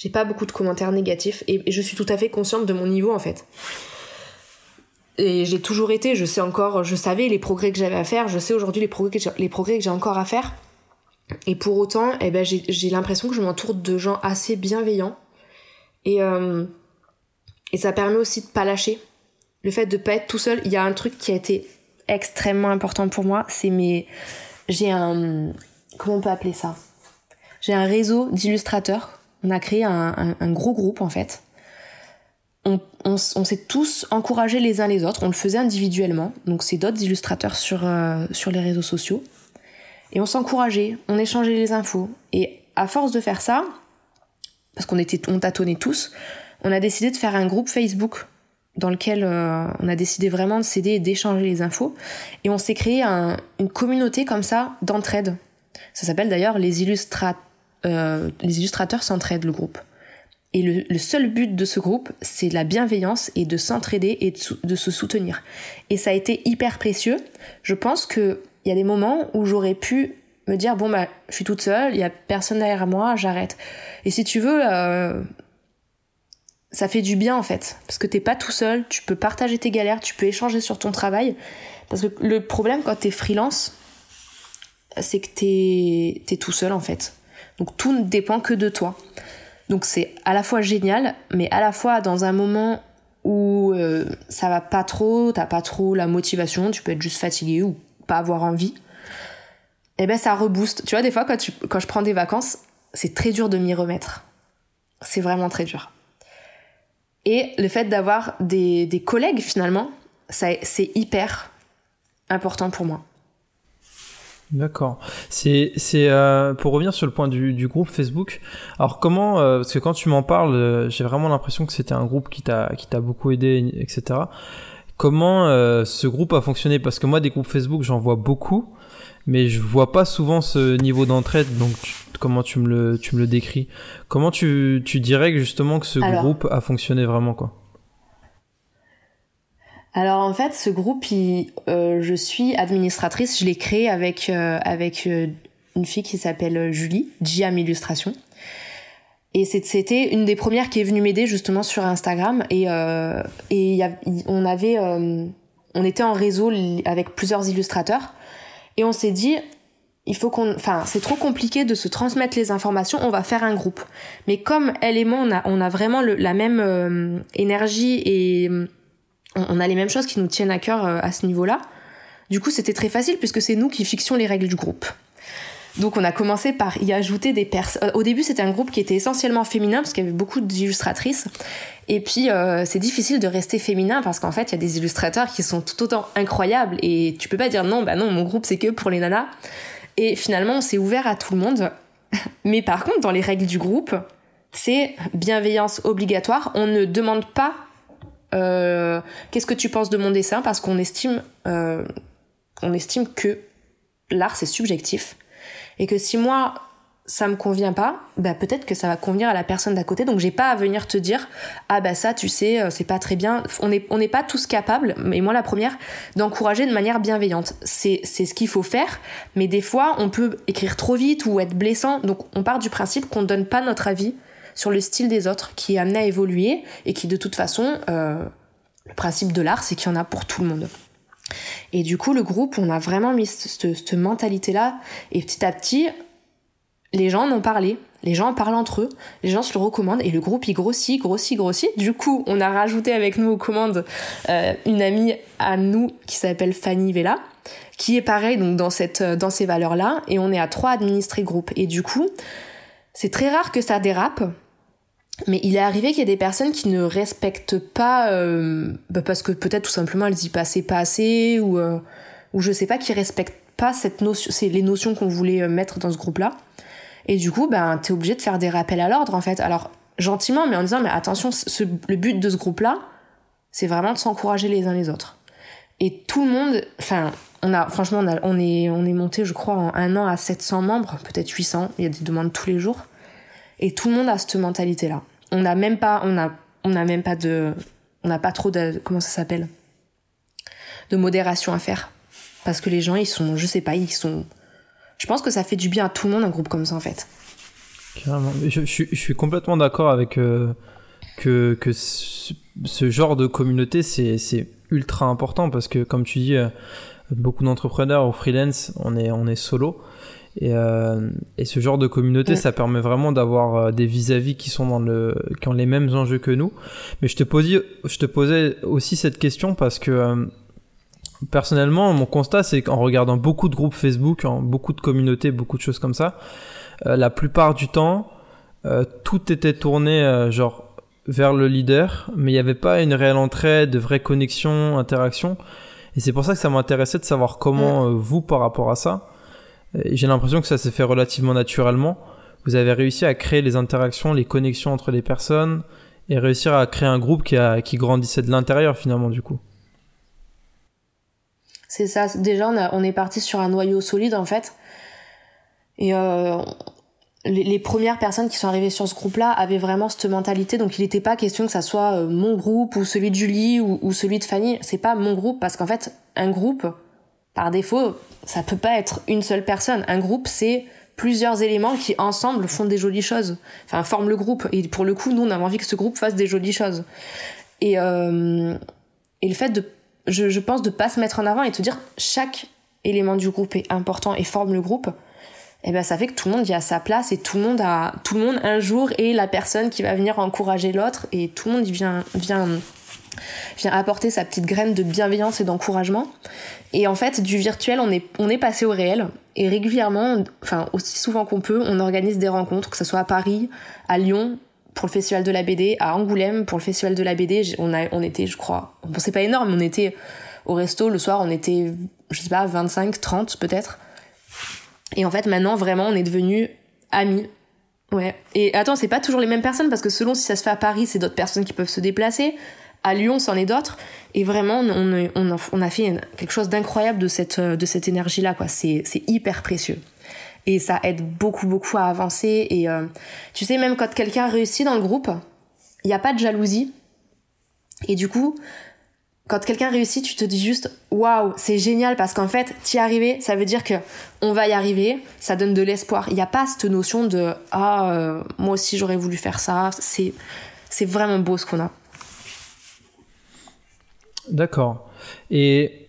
j'ai pas beaucoup de commentaires négatifs et, je suis tout à fait consciente de mon niveau en fait. Et j'ai toujours été, je sais encore, je savais les progrès que j'avais à faire, je sais aujourd'hui les progrès que les progrès que j'ai encore à faire. Et pour autant, eh ben, j'ai l'impression que je m'entoure de gens assez bienveillants. Et euh, et ça permet aussi de pas lâcher. Le fait de pas être tout seul, il y a un truc qui a été extrêmement important pour moi, c'est mes j'ai un comment on peut appeler ça? J'ai un réseau d'illustrateurs. On a créé un, gros groupe en fait. On, s'est tous encouragés les uns les autres. On le faisait individuellement. Donc c'est d'autres illustrateurs sur, euh, sur les réseaux sociaux. Et on s'encourageait, on échangeait les infos. Et à force de faire ça, parce qu'on était, on tâtonnait tous, on a décidé de faire un groupe Facebook dans lequel euh, on a décidé vraiment de s'aider et d'échanger les infos. Et on s'est créé une communauté comme ça d'entraide. Ça s'appelle d'ailleurs les, euh, les illustrateurs s'entraident, le groupe. Et le, seul but de ce groupe, c'est la bienveillance et de s'entraider et de, se soutenir. Et ça a été hyper précieux. Je pense qu'il y a des moments où j'aurais pu me dire, bon, bah, je suis toute seule, il y a personne derrière moi, j'arrête. Et si tu veux, euh, ça fait du bien en fait. Parce que t'es pas tout seul, tu peux partager tes galères, tu peux échanger sur ton travail. Parce que le problème quand t'es freelance, c'est que t'es es tout seul en fait. Donc tout ne dépend que de toi. Donc c'est à la fois génial, mais à la fois dans un moment où euh, ça va pas trop, t'as pas trop la motivation, tu peux être juste fatigué ou pas avoir envie. Et eh ben ça rebooste. Tu vois, des fois quand, tu, quand je prends des vacances, c'est très dur de m'y remettre. C'est vraiment très dur. Et le fait d'avoir des, des, collègues finalement, c'est hyper important pour moi. D'accord. C'est euh, pour revenir sur le point du, du groupe Facebook. Alors comment euh, parce que quand tu m'en parles, euh, j'ai vraiment l'impression que c'était un groupe qui t'a qui t'a beaucoup aidé, etc. Comment euh, ce groupe a fonctionné? Parce que moi des groupes Facebook j'en vois beaucoup, mais je vois pas souvent ce niveau d'entraide. Donc comment tu me le, tu me le décris? Comment tu, tu dirais justement que ce groupe a fonctionné vraiment quoi? Alors en fait, ce groupe, euh, je suis administratrice. Je l'ai créé avec euh, avec euh, une fille qui s'appelle Julie, Giam Illustration. Et c'était une des premières qui est venue m'aider justement sur Instagram. Et et y a, on avait, on était en réseau avec plusieurs illustrateurs. Et on s'est dit, il faut qu'on enfin c'est trop compliqué de se transmettre les informations on va faire un groupe mais comme elle et moi on a on a vraiment la même euh, énergie et on, a les mêmes choses qui nous tiennent à cœur euh, à ce niveau-là du coup c'était très facile puisque c'est nous qui fixions les règles du groupe donc on a commencé par y ajouter des personnes. Euh, au début c'était un groupe qui était essentiellement féminin parce qu'il y avait beaucoup d'illustratrices. Et puis c'est difficile de rester féminin parce qu'en fait il y a des illustrateurs qui sont tout autant incroyables et tu peux pas dire non bah non mon groupe c'est que pour les nanas. Et finalement, on s'est ouvert à tout le monde. [LAUGHS] Mais par contre, dans les règles du groupe, c'est bienveillance obligatoire. On ne demande pas euh, qu'est-ce que tu penses de mon dessin? Parce qu'on estime, euh, on estime que l'art c'est subjectif et que si moi ça me convient pas, bah peut-être que ça va convenir à la personne d'à côté. Donc j'ai pas à venir te dire ah bah ça tu sais euh, c'est pas très bien. On n'est on pas tous capables, et moi la première, d'encourager de manière bienveillante. C'est c'est ce qu'il faut faire, mais des fois on peut écrire trop vite ou être blessant. Donc on part du principe qu'on donne pas notre avis sur le style des autres, qui est amené à évoluer et qui de toute façon euh, le principe de l'art c'est qu'il y en a pour tout le monde. Et du coup le groupe on a vraiment mis cette, cette mentalité là et petit à petit les gens en ont parlé, les gens en parlent entre eux, les gens se le recommandent et le groupe il grossit, grossit, grossit. Du coup, on a rajouté avec nous aux commandes euh, une amie à nous qui s'appelle Fanny Vella, qui est pareil donc dans cette dans ces valeurs là et on est à trois administrés groupe et du coup c'est très rare que ça dérape mais il est arrivé qu'il y ait des personnes qui ne respectent pas euh, bah parce que peut-être tout simplement elles y passaient pas assez ou euh, ou je sais pas qui respectent pas cette notion c'est les notions qu'on voulait euh, mettre dans ce groupe là et du coup ben t'es obligé de faire des rappels à l'ordre en fait. Alors gentiment mais en disant mais attention le but de ce groupe là c'est vraiment de s'encourager les uns les autres. Et tout le monde enfin on a franchement on, a, est on est monté je crois en un an à 700 membres peut-être 800 il y a des demandes tous les jours. Et tout le monde a cette mentalité là on n'a même pas on a on n'a même pas de on n'a pas trop de comment ça s'appelle? De modération à faire. Parce que les gens ils sont je sais pas ils sont je pense que ça fait du bien à tout le monde un groupe comme ça en fait. Carrément. Je, je, je suis complètement d'accord avec euh, que, que ce, ce, genre de communauté c'est ultra important parce que comme tu dis euh, beaucoup d'entrepreneurs ou freelance on est on est solo et, euh, et, ce genre de communauté, ça permet vraiment d'avoir euh, des vis-à-vis -vis qui sont dans le, qui ont les mêmes enjeux que nous. Mais je te posais, je te posais aussi cette question parce que euh, personnellement, mon constat, c'est qu'en regardant beaucoup de groupes Facebook, en beaucoup de communautés, beaucoup de choses comme ça, euh, la plupart du temps, euh, tout était tourné genre vers le leader, mais il n'y avait pas une réelle entrée, de vraie connexion, interaction. Et c'est pour ça que ça m'intéressait de savoir comment ouais. vous, par rapport à ça, j'ai l'impression que ça s'est fait relativement naturellement. Vous avez réussi à créer les interactions, les connexions entre les personnes et réussir à créer un groupe qui, a, qui grandissait de l'intérieur finalement du coup. C'est ça. Déjà, on, a, on est parti sur un noyau solide en fait. Et euh, les, premières personnes qui sont arrivées sur ce groupe-là avaient vraiment cette mentalité. Donc, il n'était pas question que ça soit euh, mon groupe ou celui de Julie ou, ou celui de Fanny. C'est pas mon groupe parce qu'en fait, un groupe, par défaut, ça peut pas être une seule personne. Un groupe, c'est plusieurs éléments qui ensemble font des jolies choses. Enfin, forment le groupe. Et pour le coup, nous, on avait envie que ce groupe fasse des jolies choses. Et, euh, et le fait de, je, je pense, de pas se mettre en avant et de dire chaque élément du groupe est important et forme le groupe, eh ben ça fait que tout le monde y a sa place et tout le monde a, tout le monde un jour est la personne qui va venir encourager l'autre et tout le monde vient, vient vient apporter sa petite graine de bienveillance et d'encouragement. Et en fait, du virtuel, on est, on est passé au réel. Et régulièrement, enfin aussi souvent qu'on peut, on organise des rencontres, que ce soit à Paris, à Lyon pour le festival de la BD, à Angoulême pour le festival de la BD. On, a, on était, je crois, bon c'est pas énorme, on était au resto le soir, on était, je sais pas, 25, 30 peut-être. Et en fait, maintenant, vraiment, on est devenus amis. Ouais. Et attends, c'est pas toujours les mêmes personnes parce que selon si ça se fait à Paris, c'est d'autres personnes qui peuvent se déplacer à Lyon, c'en est d'autres. Et vraiment, on, a fait quelque chose d'incroyable de cette, énergie-là, quoi. C'est, c'est hyper précieux. Et ça aide beaucoup, beaucoup à avancer. Et euh, tu sais, même quand quelqu'un réussit dans le groupe, il n'y a pas de jalousie. Et du coup, quand quelqu'un réussit, tu te dis juste waouh, c'est génial parce qu'en fait, t'y arrivé, ça veut dire que on va y arriver, ça donne de l'espoir. Il n'y a pas cette notion de ah, euh, moi aussi j'aurais voulu faire ça. C'est, c'est vraiment beau ce qu'on a. D'accord. Et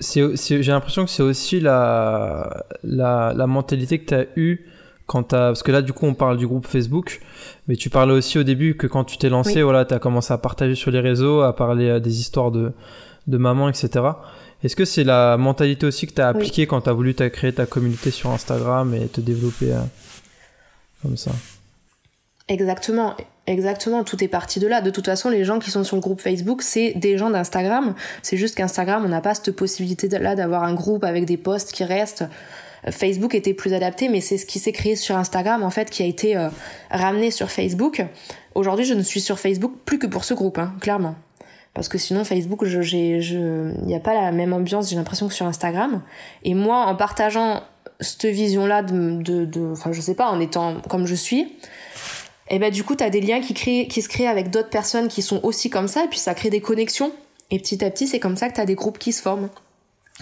j'ai l'impression que c'est aussi la, la, la, mentalité que tu as eue quand tu Parce que là, du coup, on parle du groupe Facebook, mais tu parlais aussi au début que quand tu t'es lancé, oui. voilà, tu as commencé à partager sur les réseaux, à parler euh, des histoires de, de maman, etc. Est-ce que c'est la mentalité aussi que tu as appliquée oui. quand tu as voulu créer ta communauté sur Instagram et te développer euh, comme ça? Exactement. Exactement, tout est parti de là. De toute façon, les gens qui sont sur le groupe Facebook, c'est des gens d'Instagram. C'est juste qu'Instagram, on n'a pas cette possibilité-là d'avoir un groupe avec des posts qui restent. Facebook était plus adapté, mais c'est ce qui s'est créé sur Instagram, en fait, qui a été euh, ramené sur Facebook. Aujourd'hui, je ne suis sur Facebook plus que pour ce groupe, hein, clairement. Parce que sinon, Facebook, il n'y a pas la même ambiance, j'ai l'impression, que sur Instagram. Et moi, en partageant cette vision-là de, enfin, je sais pas, en étant comme je suis, et ben du coup t'as des liens qui créent qui se créent avec d'autres personnes qui sont aussi comme ça et puis ça crée des connexions et petit à petit c'est comme ça que t'as des groupes qui se forment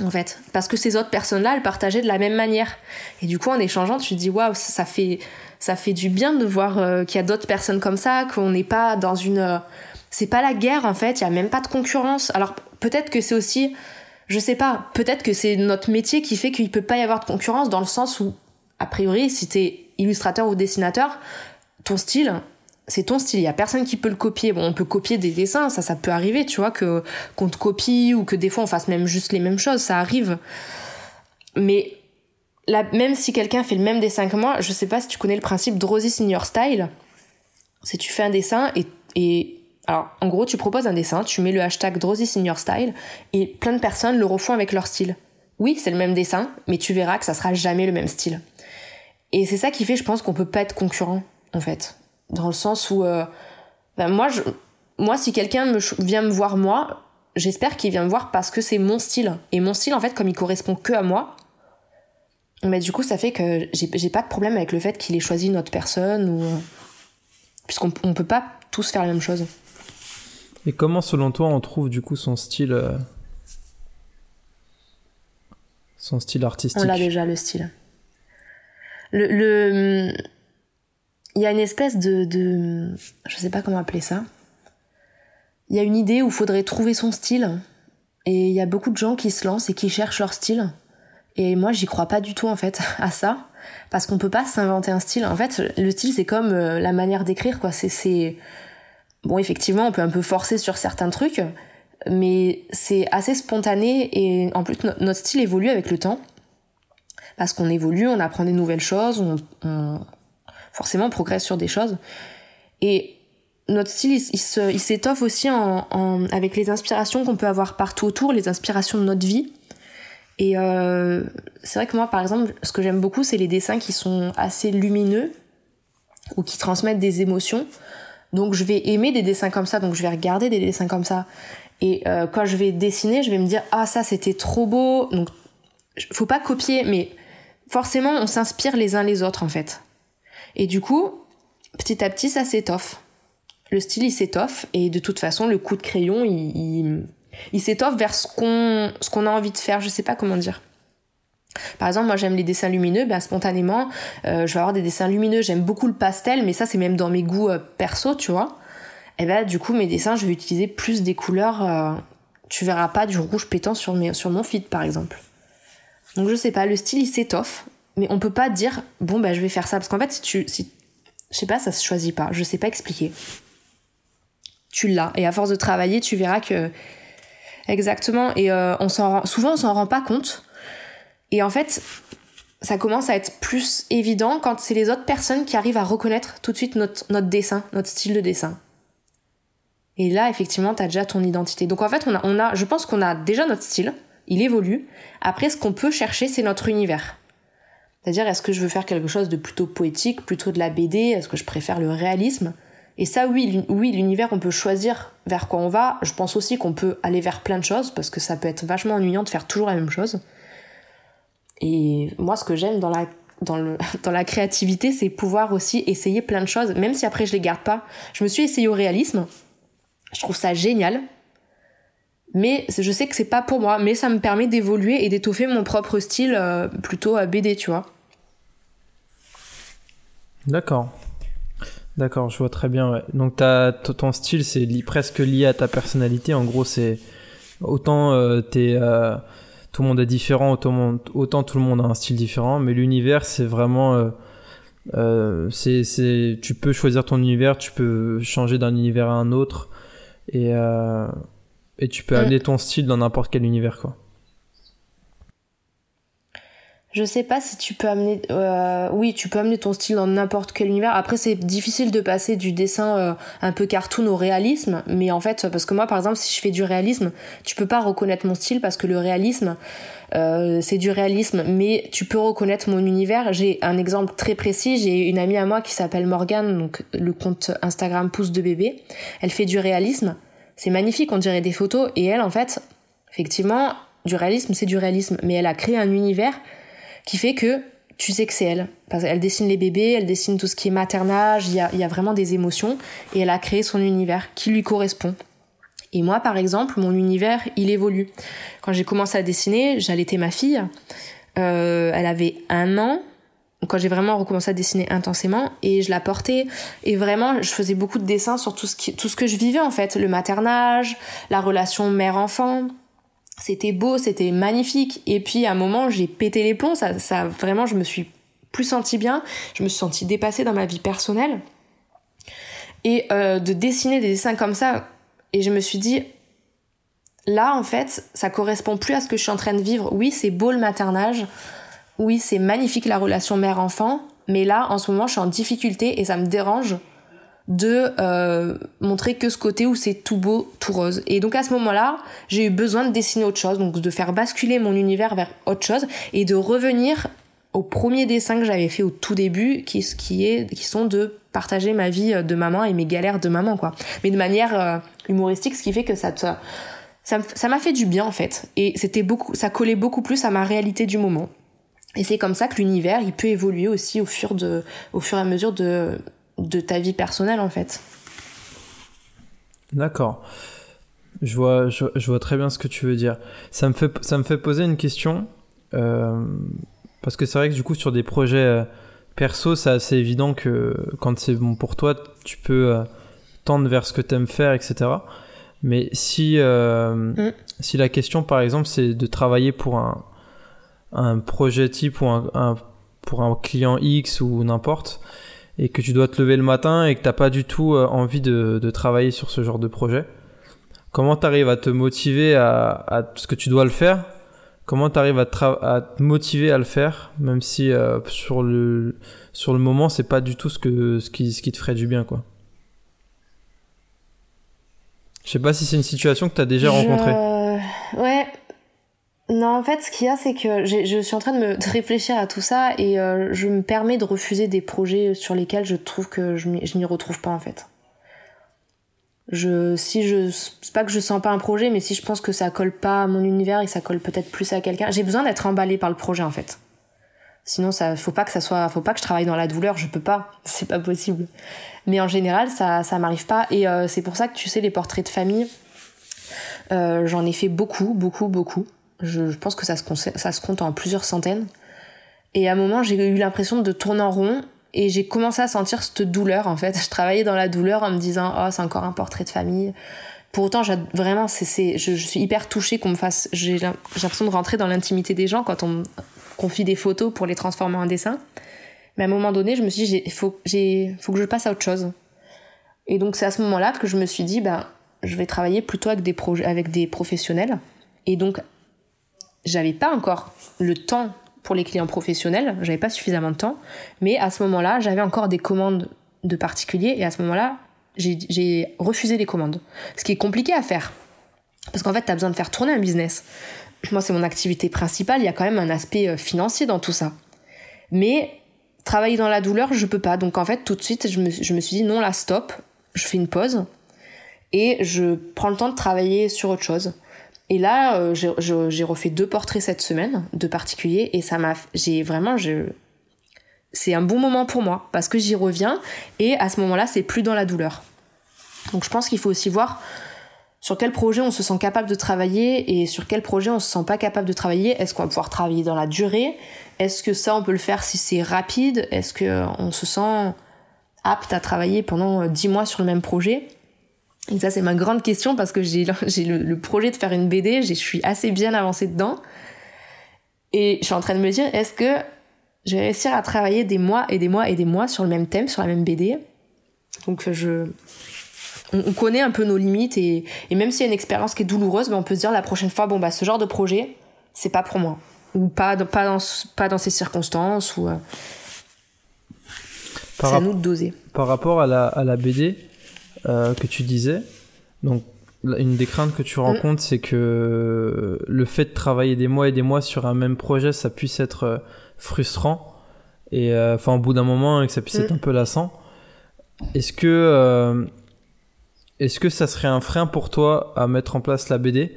en fait. Parce que ces autres personnes là elles partageaient de la même manière. Et du coup en échangeant tu te dis waouh ça fait ça fait du bien de voir euh, qu'il y a d'autres personnes comme ça qu'on n'est pas dans une euh, c'est pas la guerre en fait. Il y a même pas de concurrence. Alors peut-être que c'est aussi je sais pas peut-être que c'est notre métier qui fait qu'il peut pas y avoir de concurrence dans le sens où a priori si t'es illustrateur ou dessinateur ton style, c'est ton style. Il y a personne qui peut le copier. Bon, on peut copier des dessins, ça, ça peut arriver, tu vois, que qu'on te copie ou que des fois on fasse même juste les mêmes choses, ça arrive. Mais là, même si quelqu'un fait le même dessin que moi, je sais pas si tu connais le principe Drosy in your style. C'est tu fais un dessin et, et alors en gros tu proposes un dessin, tu mets le hashtag Drosy in your style et plein de personnes le refont avec leur style. Oui, c'est le même dessin, mais tu verras que ça sera jamais le même style. Et c'est ça qui fait, je pense, qu'on peut pas être concurrent, en fait dans le sens où euh, ben moi je moi si quelqu'un me vient me voir moi j'espère qu'il vient me voir parce que c'est mon style. Et mon style en fait comme il correspond que à moi mais du coup ça fait que j'ai pas de problème avec le fait qu'il ait choisi une autre personne ou euh, puisqu'on on peut pas tous faire la même chose. Et comment selon toi on trouve du coup son style euh, son style artistique on l'a déjà le style. Le, le il y a une espèce de, de, je sais pas comment appeler ça. Il y a une idée où il faudrait trouver son style. Et il y a beaucoup de gens qui se lancent et qui cherchent leur style. Et moi, j'y crois pas du tout, en fait, [LAUGHS] à ça. Parce qu'on peut pas s'inventer un style. En fait, le style, c'est comme euh, la manière d'écrire, quoi. C'est, bon, effectivement, on peut un peu forcer sur certains trucs. Mais c'est assez spontané et en plus, notre style évolue avec le temps. Parce qu'on évolue, on apprend des nouvelles choses, on forcément on progresse sur des choses. Et notre style, il, s'étoffe aussi en, avec les inspirations qu'on peut avoir partout autour, les inspirations de notre vie. Et euh, c'est vrai que moi, par exemple, ce que j'aime beaucoup, c'est les dessins qui sont assez lumineux ou qui transmettent des émotions. Donc je vais aimer des dessins comme ça, donc je vais regarder des dessins comme ça. Et euh, quand je vais dessiner, je vais me dire ah ça c'était trop beau. Donc faut pas copier, mais forcément on s'inspire les uns les autres en fait. Et du coup, petit à petit, ça s'étoffe. Le style, il s'étoffe, et de toute façon, le coup de crayon, il, s'étoffe vers ce qu'on, a envie de faire. Je sais pas comment dire. Par exemple, moi j'aime les dessins lumineux, ben spontanément, euh, je vais avoir des dessins lumineux. J'aime beaucoup le pastel, mais ça c'est même dans mes goûts euh, perso, tu vois. Et ben du coup mes dessins, je vais utiliser plus des couleurs. Euh, tu verras pas du rouge pétant sur sur mon feed par exemple. Donc je sais pas, le style il s'étoffe mais on peut pas dire bon bah je vais faire ça. Parce qu'en fait si tu si je sais pas ça se choisit pas. Je sais pas expliquer. Tu l'as. Et à force de travailler tu verras que exactement. Et euh, on s'en rend... souvent on s'en rend pas compte. Et en fait ça commence à être plus évident quand c'est les autres personnes qui arrivent à reconnaître tout de suite notre, notre dessin notre style de dessin. Et là effectivement t'as déjà ton identité. Donc en fait on a, on a je pense qu'on a déjà notre style. Il évolue. Après ce qu'on peut chercher c'est notre univers c'est-à-dire, est-ce que je veux faire quelque chose de plutôt poétique, plutôt de la BD Est-ce que je préfère le réalisme? Et ça, oui, l'univers, on peut choisir vers quoi on va. Je pense aussi qu'on peut aller vers plein de choses, parce que ça peut être vachement ennuyant de faire toujours la même chose. Et moi, ce que j'aime dans la, dans, le, [LAUGHS] dans la créativité, c'est pouvoir aussi essayer plein de choses, même si après je les garde pas. Je me suis essayé au réalisme. Je trouve ça génial. Mais je sais que c'est pas pour moi, mais ça me permet d'évoluer et d'étoffer mon propre style euh, plutôt à BD, tu vois. D'accord. D'accord, je vois très bien. Donc as, ton style, c'est presque lié à ta personnalité. En gros, c'est autant euh, euh, tout le monde est différent, autant, autant, tout le monde a un style différent. Mais l'univers, c'est vraiment, euh, c'est, tu peux choisir ton univers, tu peux changer d'un univers à un autre, et, et tu peux amener ton style dans n'importe quel univers, quoi. Je sais pas si tu peux amener. Euh, oui, tu peux amener ton style dans n'importe quel univers. Après, c'est difficile de passer du dessin euh, un peu cartoon au réalisme. Mais en fait, parce que moi, par exemple, si je fais du réalisme, tu peux pas reconnaître mon style parce que le réalisme, euh, c'est du réalisme. Mais tu peux reconnaître mon univers. J'ai un exemple très précis. J'ai une amie à moi qui s'appelle Morgane, donc le compte Instagram Pouce de bébé. Elle fait du réalisme. C'est magnifique, on dirait des photos. Et elle, en fait, effectivement, du réalisme, c'est du réalisme. Mais elle a créé un univers qui fait que tu sais que c'est elle. Parce qu'elle dessine les bébés, elle dessine tout ce qui est maternage, il y a, y a vraiment des émotions, et elle a créé son univers qui lui correspond. Et moi, par exemple, mon univers, il évolue. Quand j'ai commencé à dessiner, j'allaitais ma fille. Euh, elle avait un an, quand j'ai vraiment recommencé à dessiner intensément, et je la portais. Et vraiment, je faisais beaucoup de dessins sur tout ce, qui, tout ce que je vivais, en fait. Le maternage, la relation mère-enfant, c'était beau, c'était magnifique. Et puis à un moment, j'ai pété les plombs. Ça, ça, vraiment, je me suis plus sentie bien. Je me suis sentie dépassée dans ma vie personnelle. Et euh, de dessiner des dessins comme ça, et je me suis dit, là, en fait, ça correspond plus à ce que je suis en train de vivre. Oui, c'est beau le maternage. Oui, c'est magnifique la relation mère-enfant. Mais là, en ce moment, je suis en difficulté et ça me dérange de euh, montrer que ce côté où c'est tout beau, tout rose. Et donc à ce moment-là, j'ai eu besoin de dessiner autre chose, donc de faire basculer mon univers vers autre chose et de revenir aux premiers dessins que j'avais fait au tout début, qui, qui, est, qui sont de partager ma vie de maman et mes galères de maman, quoi. Mais de manière euh, humoristique, ce qui fait que ça te, ça m'a fait du bien en fait. Et c'était beaucoup, ça collait beaucoup plus à ma réalité du moment. Et c'est comme ça que l'univers, il peut évoluer aussi au fur, de, au fur et à mesure de, de ta vie personnelle en fait. D'accord. Je vois, je, vois très bien ce que tu veux dire. Ça me fait, ça me fait poser une question. Euh, parce que c'est vrai que du coup, sur des projets euh, perso, c'est assez évident que quand c'est bon pour toi, tu peux euh, tendre vers ce que tu aimes faire, etc. Mais si, euh, mm. si la question, par exemple, c'est de travailler pour un, un projet type ou un, pour un client X ou n'importe, et que tu dois te lever le matin et que tu n'as pas du tout euh, envie de, de, travailler sur ce genre de projet, comment tu arrives à te motiver à, à, ce que tu dois le faire? Comment tu arrives à, à, te motiver à le faire, même si euh, sur, le, sur le moment, c'est pas du tout ce, que, ce, qui, ce qui te ferait du bien, quoi? Je sais pas si c'est une situation que tu as déjà rencontrée. Ouais. Non, en fait, ce qu'il y a, c'est que je suis en train de me réfléchir à tout ça et euh, je me permets de refuser des projets sur lesquels je trouve que je n'y retrouve pas, en fait. Je, si je, c'est pas que je sens pas un projet, mais si je pense que ça colle pas à mon univers et ça colle peut-être plus à quelqu'un, j'ai besoin d'être emballé par le projet, en fait. Sinon, ça, faut pas que ça soit, faut pas que je travaille dans la douleur, je peux pas, [LAUGHS] c'est pas possible. Mais en général, ça, ça m'arrive pas. Et euh, c'est pour ça que tu sais, les portraits de famille, euh, j'en ai fait beaucoup, beaucoup, beaucoup. Je, pense que ça se, compte en plusieurs centaines. Et à un moment, j'ai eu l'impression de tourner en rond et j'ai commencé à sentir cette douleur en fait. Je travaillais dans la douleur en me disant oh c'est encore un portrait de famille. Pour autant, vraiment, je, suis hyper touchée qu'on me fasse. J'ai l'impression de rentrer dans l'intimité des gens quand on confie des photos pour les transformer en dessin. Mais à un moment donné, je me suis dit, il faut, que je passe à autre chose. Et donc, c'est à ce moment-là que je me suis dit, ben, je vais travailler plutôt avec des, avec des professionnels. Et donc, j'avais pas encore le temps pour les clients professionnels, j'avais pas suffisamment de temps. Mais à ce moment-là, j'avais encore des commandes de particuliers. Et à ce moment-là, j'ai refusé les commandes. Ce qui est compliqué à faire. Parce qu'en fait, tu as besoin de faire tourner un business. Moi, c'est mon activité principale. Il y a quand même un aspect euh, financier dans tout ça. Mais travailler dans la douleur, je peux pas. Donc en fait, tout de suite, je me, je me suis dit non, là, stop, je fais une pause et je prends le temps de travailler sur autre chose. Et là, euh, j'ai refait deux portraits cette semaine, de particuliers, et ça m'a, j'ai vraiment, c'est un bon moment pour moi parce que j'y reviens et à ce moment-là, c'est plus dans la douleur. Donc je pense qu'il faut aussi voir sur quel projet on se sent capable de travailler et sur quel projet on se sent pas capable de travailler. Est-ce qu'on va pouvoir travailler dans la durée? Est-ce que ça on peut le faire si c'est rapide? Est-ce que on se sent apte à travailler pendant 10 mois sur le même projet? Et ça c'est ma grande question parce que j'ai le, [LAUGHS] le, projet de faire une BD, je suis assez bien avancée dedans. Et je suis en train de me dire est-ce que je vais réussir à travailler des mois et des mois et des mois sur le même thème, sur la même BD Donc je on, connaît un peu nos limites et, même s'il y a une expérience qui est douloureuse, ben on peut se dire la prochaine fois, bon bah ce genre de projet, c'est pas pour moi. Ou pas, pas, dans, pas dans ces circonstances. Ou, euh, c'est à nous de doser. Par rapport à la, à la BD euh, que tu disais, donc une des craintes que tu rencontres, mm. c'est que le fait de travailler des mois et des mois sur un même projet, ça puisse être euh, frustrant. Et enfin, au bout d'un moment, et que ça puisse être mm. un peu lassant. Est-ce que est-ce que ça serait un frein pour toi à mettre en place la BD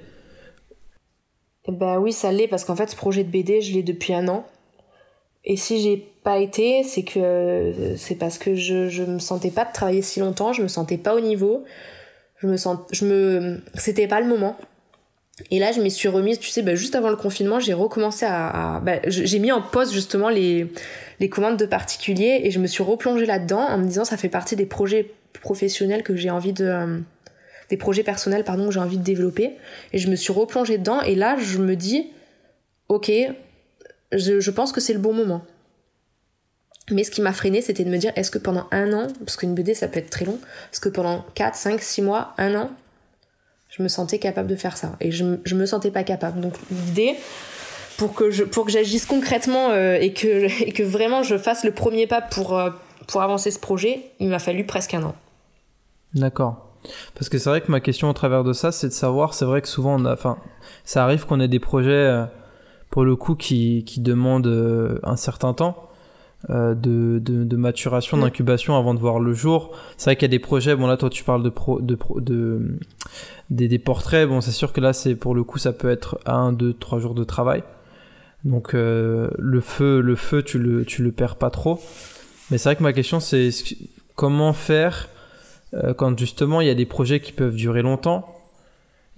Bah oui, ça l'est parce qu'en fait, ce projet de BD, je l'ai depuis un an. Et si j'ai pas été, c'est que c'est parce que je, je me sentais pas de travailler si longtemps, je me sentais pas au niveau. Je me je me, c'était pas le moment. Et là, je m'y suis remise, tu sais, bah, juste avant le confinement, j'ai recommencé à, bah, j'ai mis en pause justement les, les commandes de particuliers et je me suis replongée là-dedans en me disant ça fait partie des projets professionnels que j'ai envie de euh, des projets personnels pardon que j'ai envie de développer et je me suis replongée dedans et là je me dis ok je, pense que c'est le bon moment Mais ce qui m'a freiné, c'était de me dire est-ce que pendant un an, parce qu'une BD ça peut être très long, est-ce que pendant 4, 5, 6 mois, un an, je me sentais capable de faire ça? Et je, je me sentais pas capable. Donc l'idée, pour que je pour que j'agisse concrètement euh, et que et que vraiment je fasse le premier pas pour euh, pour avancer ce projet, il m'a fallu presque un an. D'accord. Parce que c'est vrai que ma question au travers de ça, c'est de savoir, c'est vrai que souvent on a, enfin, ça arrive qu'on ait des projets euh, pour le coup qui qui demandent un certain temps. de, de, de, maturation, mm. d'incubation avant de voir le jour. C'est vrai qu'il y a des projets, bon là toi tu parles de, pro, de, de, des, des portraits, bon c'est sûr que là c'est pour le coup ça peut être un, deux, trois jours de travail. Donc euh, le feu, le feu, tu le, tu le perds pas trop. Mais c'est vrai que ma question c'est comment faire euh, quand justement il y a des projets qui peuvent durer longtemps?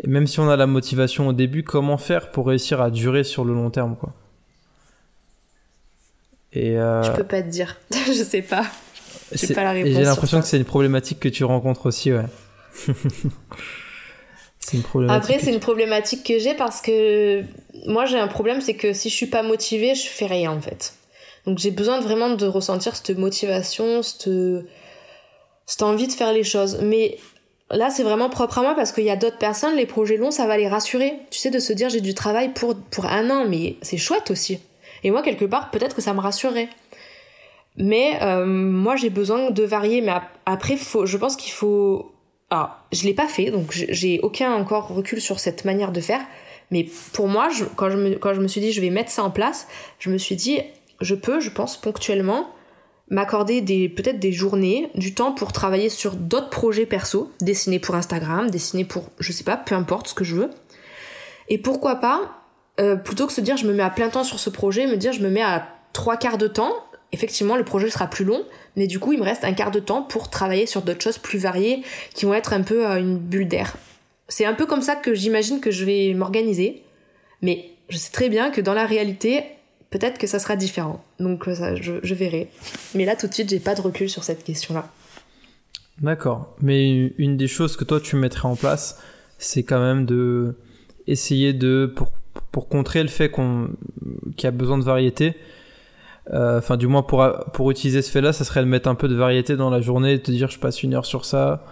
Et même si on a la motivation au début, comment faire pour réussir à durer sur le long terme quoi? Et euh... Je peux pas te dire, [LAUGHS] je sais pas. J'ai pas la réponse. J'ai l'impression que c'est une problématique que tu rencontres aussi, ouais. [LAUGHS] Après, c'est une problématique que j'ai parce que moi, j'ai un problème, c'est que si je suis pas motivée, je fais rien en fait. Donc, j'ai besoin vraiment de ressentir cette motivation, cette, cette envie de faire les choses. Mais là, c'est vraiment propre à moi parce qu'il y a d'autres personnes, les projets longs, ça va les rassurer. Tu sais, de se dire j'ai du travail pour, pour un an, mais c'est chouette aussi. Et moi, quelque part, peut-être que ça me rassurerait. Mais euh, moi, j'ai besoin de varier. Mais après, faut, je pense qu'il faut alors, je l'ai pas fait, donc j'ai aucun encore recul sur cette manière de faire. Mais pour moi, quand, je me, quand je me suis dit je vais mettre ça en place, je me suis dit je peux, je pense, ponctuellement m'accorder peut-être des journées, du temps pour travailler sur d'autres projets perso, dessiner pour Instagram, dessiner pour je sais pas, peu importe ce que je veux. Et pourquoi pas, euh, plutôt que se dire je me mets à plein temps sur ce projet, me dire je me mets à trois quarts de temps, effectivement le projet sera plus long, mais du coup il me reste un quart de temps pour travailler sur d'autres choses plus variées qui vont être un peu euh, une bulle d'air. C'est un peu comme ça que j'imagine que je vais m'organiser, mais je sais très bien que dans la réalité, peut-être que ça sera différent. Donc euh, ça, je, verrai. Mais là tout de suite, j'ai pas de recul sur cette question-là. D'accord. Mais une des choses que toi tu mettrais en place, c'est quand même de essayer de pour, pour contrer le fait qu'on qu'il y a besoin de variété, euh, enfin, du moins pour, pour utiliser ce fait-là, ça serait de mettre un peu de variété dans la journée, de te dire je passe une heure sur ça,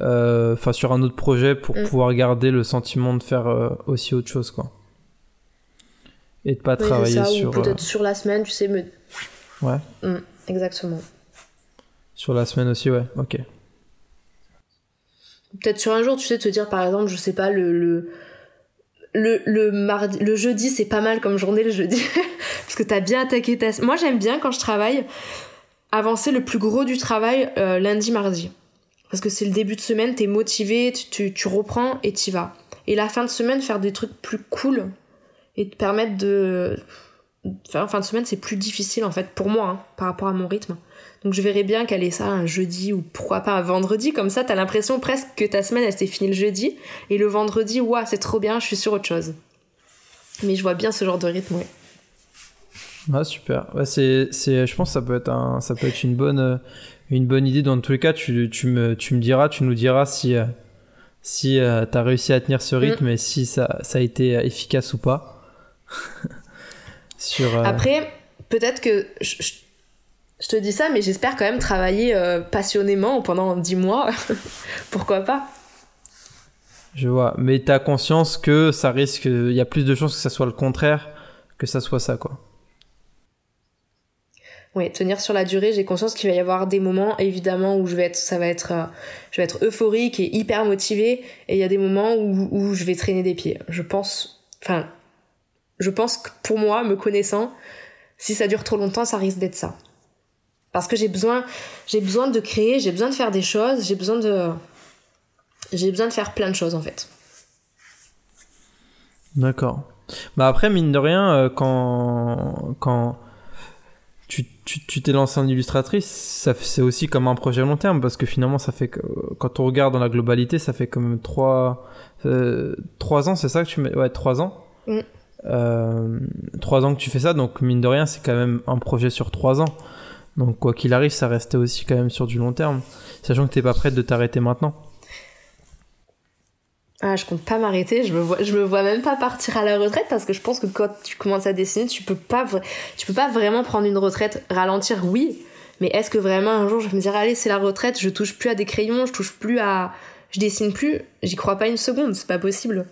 euh, enfin sur un autre projet pour mm. pouvoir garder le sentiment de faire euh, aussi autre chose, quoi. Et de pas travailler sur. peut-être sur la semaine, tu sais, me. Ouais. Mm, exactement. Sur la semaine aussi, ouais, ok. Peut-être sur un jour, tu sais, te dire par exemple, je sais pas, le le, le, mardi, le jeudi, c'est pas mal comme journée le jeudi. [LAUGHS] parce que t'as bien attaqué ta. Moi, j'aime bien quand je travaille avancer le plus gros du travail euh, lundi, mardi. Parce que c'est le début de semaine, t'es motivé, tu, tu, reprends et t'y vas. Et la fin de semaine, faire des trucs plus cool et te permettre de. Enfin, fin de semaine, c'est plus difficile en fait pour moi hein, par rapport à mon rythme. Donc je verrais bien caler ça un jeudi ou pourquoi pas un vendredi, comme ça t'as l'impression presque que ta semaine elle s'est finie le jeudi, et le vendredi, ouah, c'est trop bien, je suis sur autre chose. Mais je vois bien ce genre de rythme, oui. Ah, super. c'est, c'est, je pense que ça peut être, un, ça peut être une, bonne, euh, une bonne idée. Dans tous les cas, tu, tu, me, tu me diras, tu nous diras si, euh, si euh, tu as réussi à tenir ce rythme mm. et si ça, ça a été efficace ou pas. [LAUGHS] Sur, Après, peut-être que je, je te dis ça, mais j'espère quand même travailler euh, passionnément pendant 10 mois. [LAUGHS] Pourquoi pas? Je vois. Mais tu as conscience que ça risque. Il y a plus de chances que ça soit le contraire que ça soit ça, quoi. Oui, tenir sur la durée, j'ai conscience qu'il va y avoir des moments, évidemment, où je vais être, ça va être, euh, je vais être euphorique et hyper motivée, et il y a des moments où, où je vais traîner des pieds. Je pense, enfin, je pense que pour moi, me connaissant, si ça dure trop longtemps, ça risque d'être ça. Parce que j'ai besoin, j'ai besoin de créer, j'ai besoin de faire des choses, j'ai besoin de, j'ai besoin de faire plein de choses en fait. D'accord. Bah après, mine de rien, euh, quand, quand tu, tu, t'es lancé en illustratrice, ça, c'est aussi comme un projet long terme parce que finalement, ça fait que, quand on regarde dans la globalité, ça fait quand même 3, euh, ans, c'est ça que tu mets Ouais, 3 ans? Mm. Euh, 3 ans que tu fais ça, donc mine de rien, c'est quand même un projet sur 3 ans. Donc quoi qu'il arrive, ça restait aussi quand même sur du long terme, sachant que t'es pas prête de t'arrêter maintenant. ah, je compte pas m'arrêter, je me vois je me vois même pas partir à la retraite parce que je pense que quand tu commences à dessiner, tu peux pas peux pas vraiment prendre une retraite, ralentir oui, mais est-ce que vraiment un jour je vais me dire allez, c'est la retraite, je touche plus à des crayons, je touche plus à je dessine plus, j'y crois pas une seconde, c'est pas possible.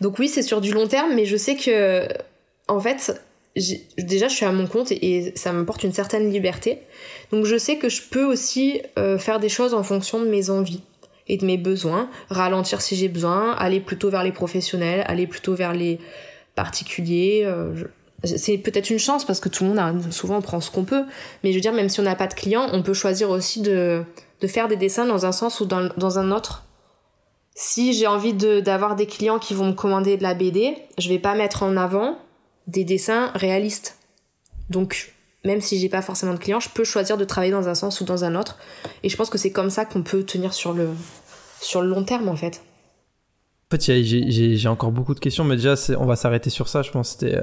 Donc oui, c'est sur du long terme, mais je sais que en fait, déjà je suis à mon compte et, ça m'apporte une certaine liberté. Donc je sais que je peux aussi euh, faire des choses en fonction de mes envies et de mes besoins, ralentir si j'ai besoin, aller plutôt vers les professionnels, aller plutôt vers les particuliers. Euh, c'est peut-être une chance parce que tout le monde a, souvent on prend ce qu'on peut, mais je veux dire même si on n'a pas de clients, on peut choisir aussi de, de faire des dessins dans un sens ou dans, dans un autre. Si j'ai envie d'avoir des clients qui vont me commander de la BD, je vais pas mettre en avant des dessins réalistes. Donc même si j'ai pas forcément de clients, je peux choisir de travailler dans un sens ou dans un autre. Et je pense que c'est comme ça qu'on peut tenir sur le, sur le long terme en fait. En fait, j'ai encore beaucoup de questions, mais déjà, on va s'arrêter sur ça. Je pense que c'était.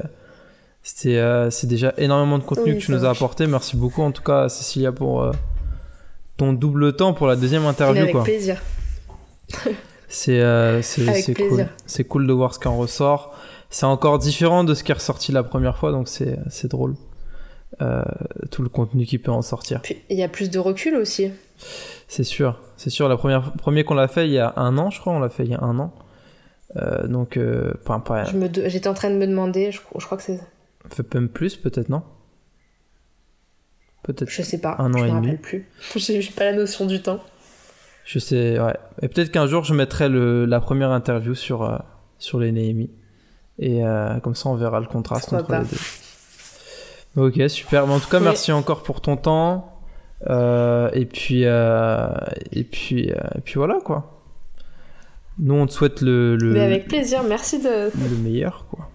C'était, euh, c'est déjà énormément de contenu que tu nous as apporté. Merci beaucoup en tout cas, Cécilia, pour euh, ton double temps pour la deuxième interview. avec plaisir. [LAUGHS] c'est, euh, cool. C'est cool de voir ce qui en ressort. C'est encore différent de ce qui est ressorti la première fois, donc c'est, drôle. tout le contenu qui peut en sortir. Il y a plus de recul aussi. C'est sûr, c'est sûr. La première, premier qu'on l'a fait il y a un an, je crois, on l'a fait il y a un an. Euh, donc, euh, pas, pas, J'étais en train de me demander, je, je crois que c'est. Fait même plus, peut-être, non? Peut-être. Je sais pas. Un an je et me rappelle plus. [LAUGHS] J'ai pas la notion du temps. Je sais, ouais. Et peut-être qu'un jour, je mettrai le, la première interview sur, euh, sur les Néhémies. Et euh, comme ça, on verra le contraste entre les deux. Ok, super. Mais en tout cas, merci encore pour ton temps. Euh, et puis, euh, et puis, et puis voilà quoi. Nous, on te souhaite le, le Mais avec plaisir, merci de. Le meilleur quoi.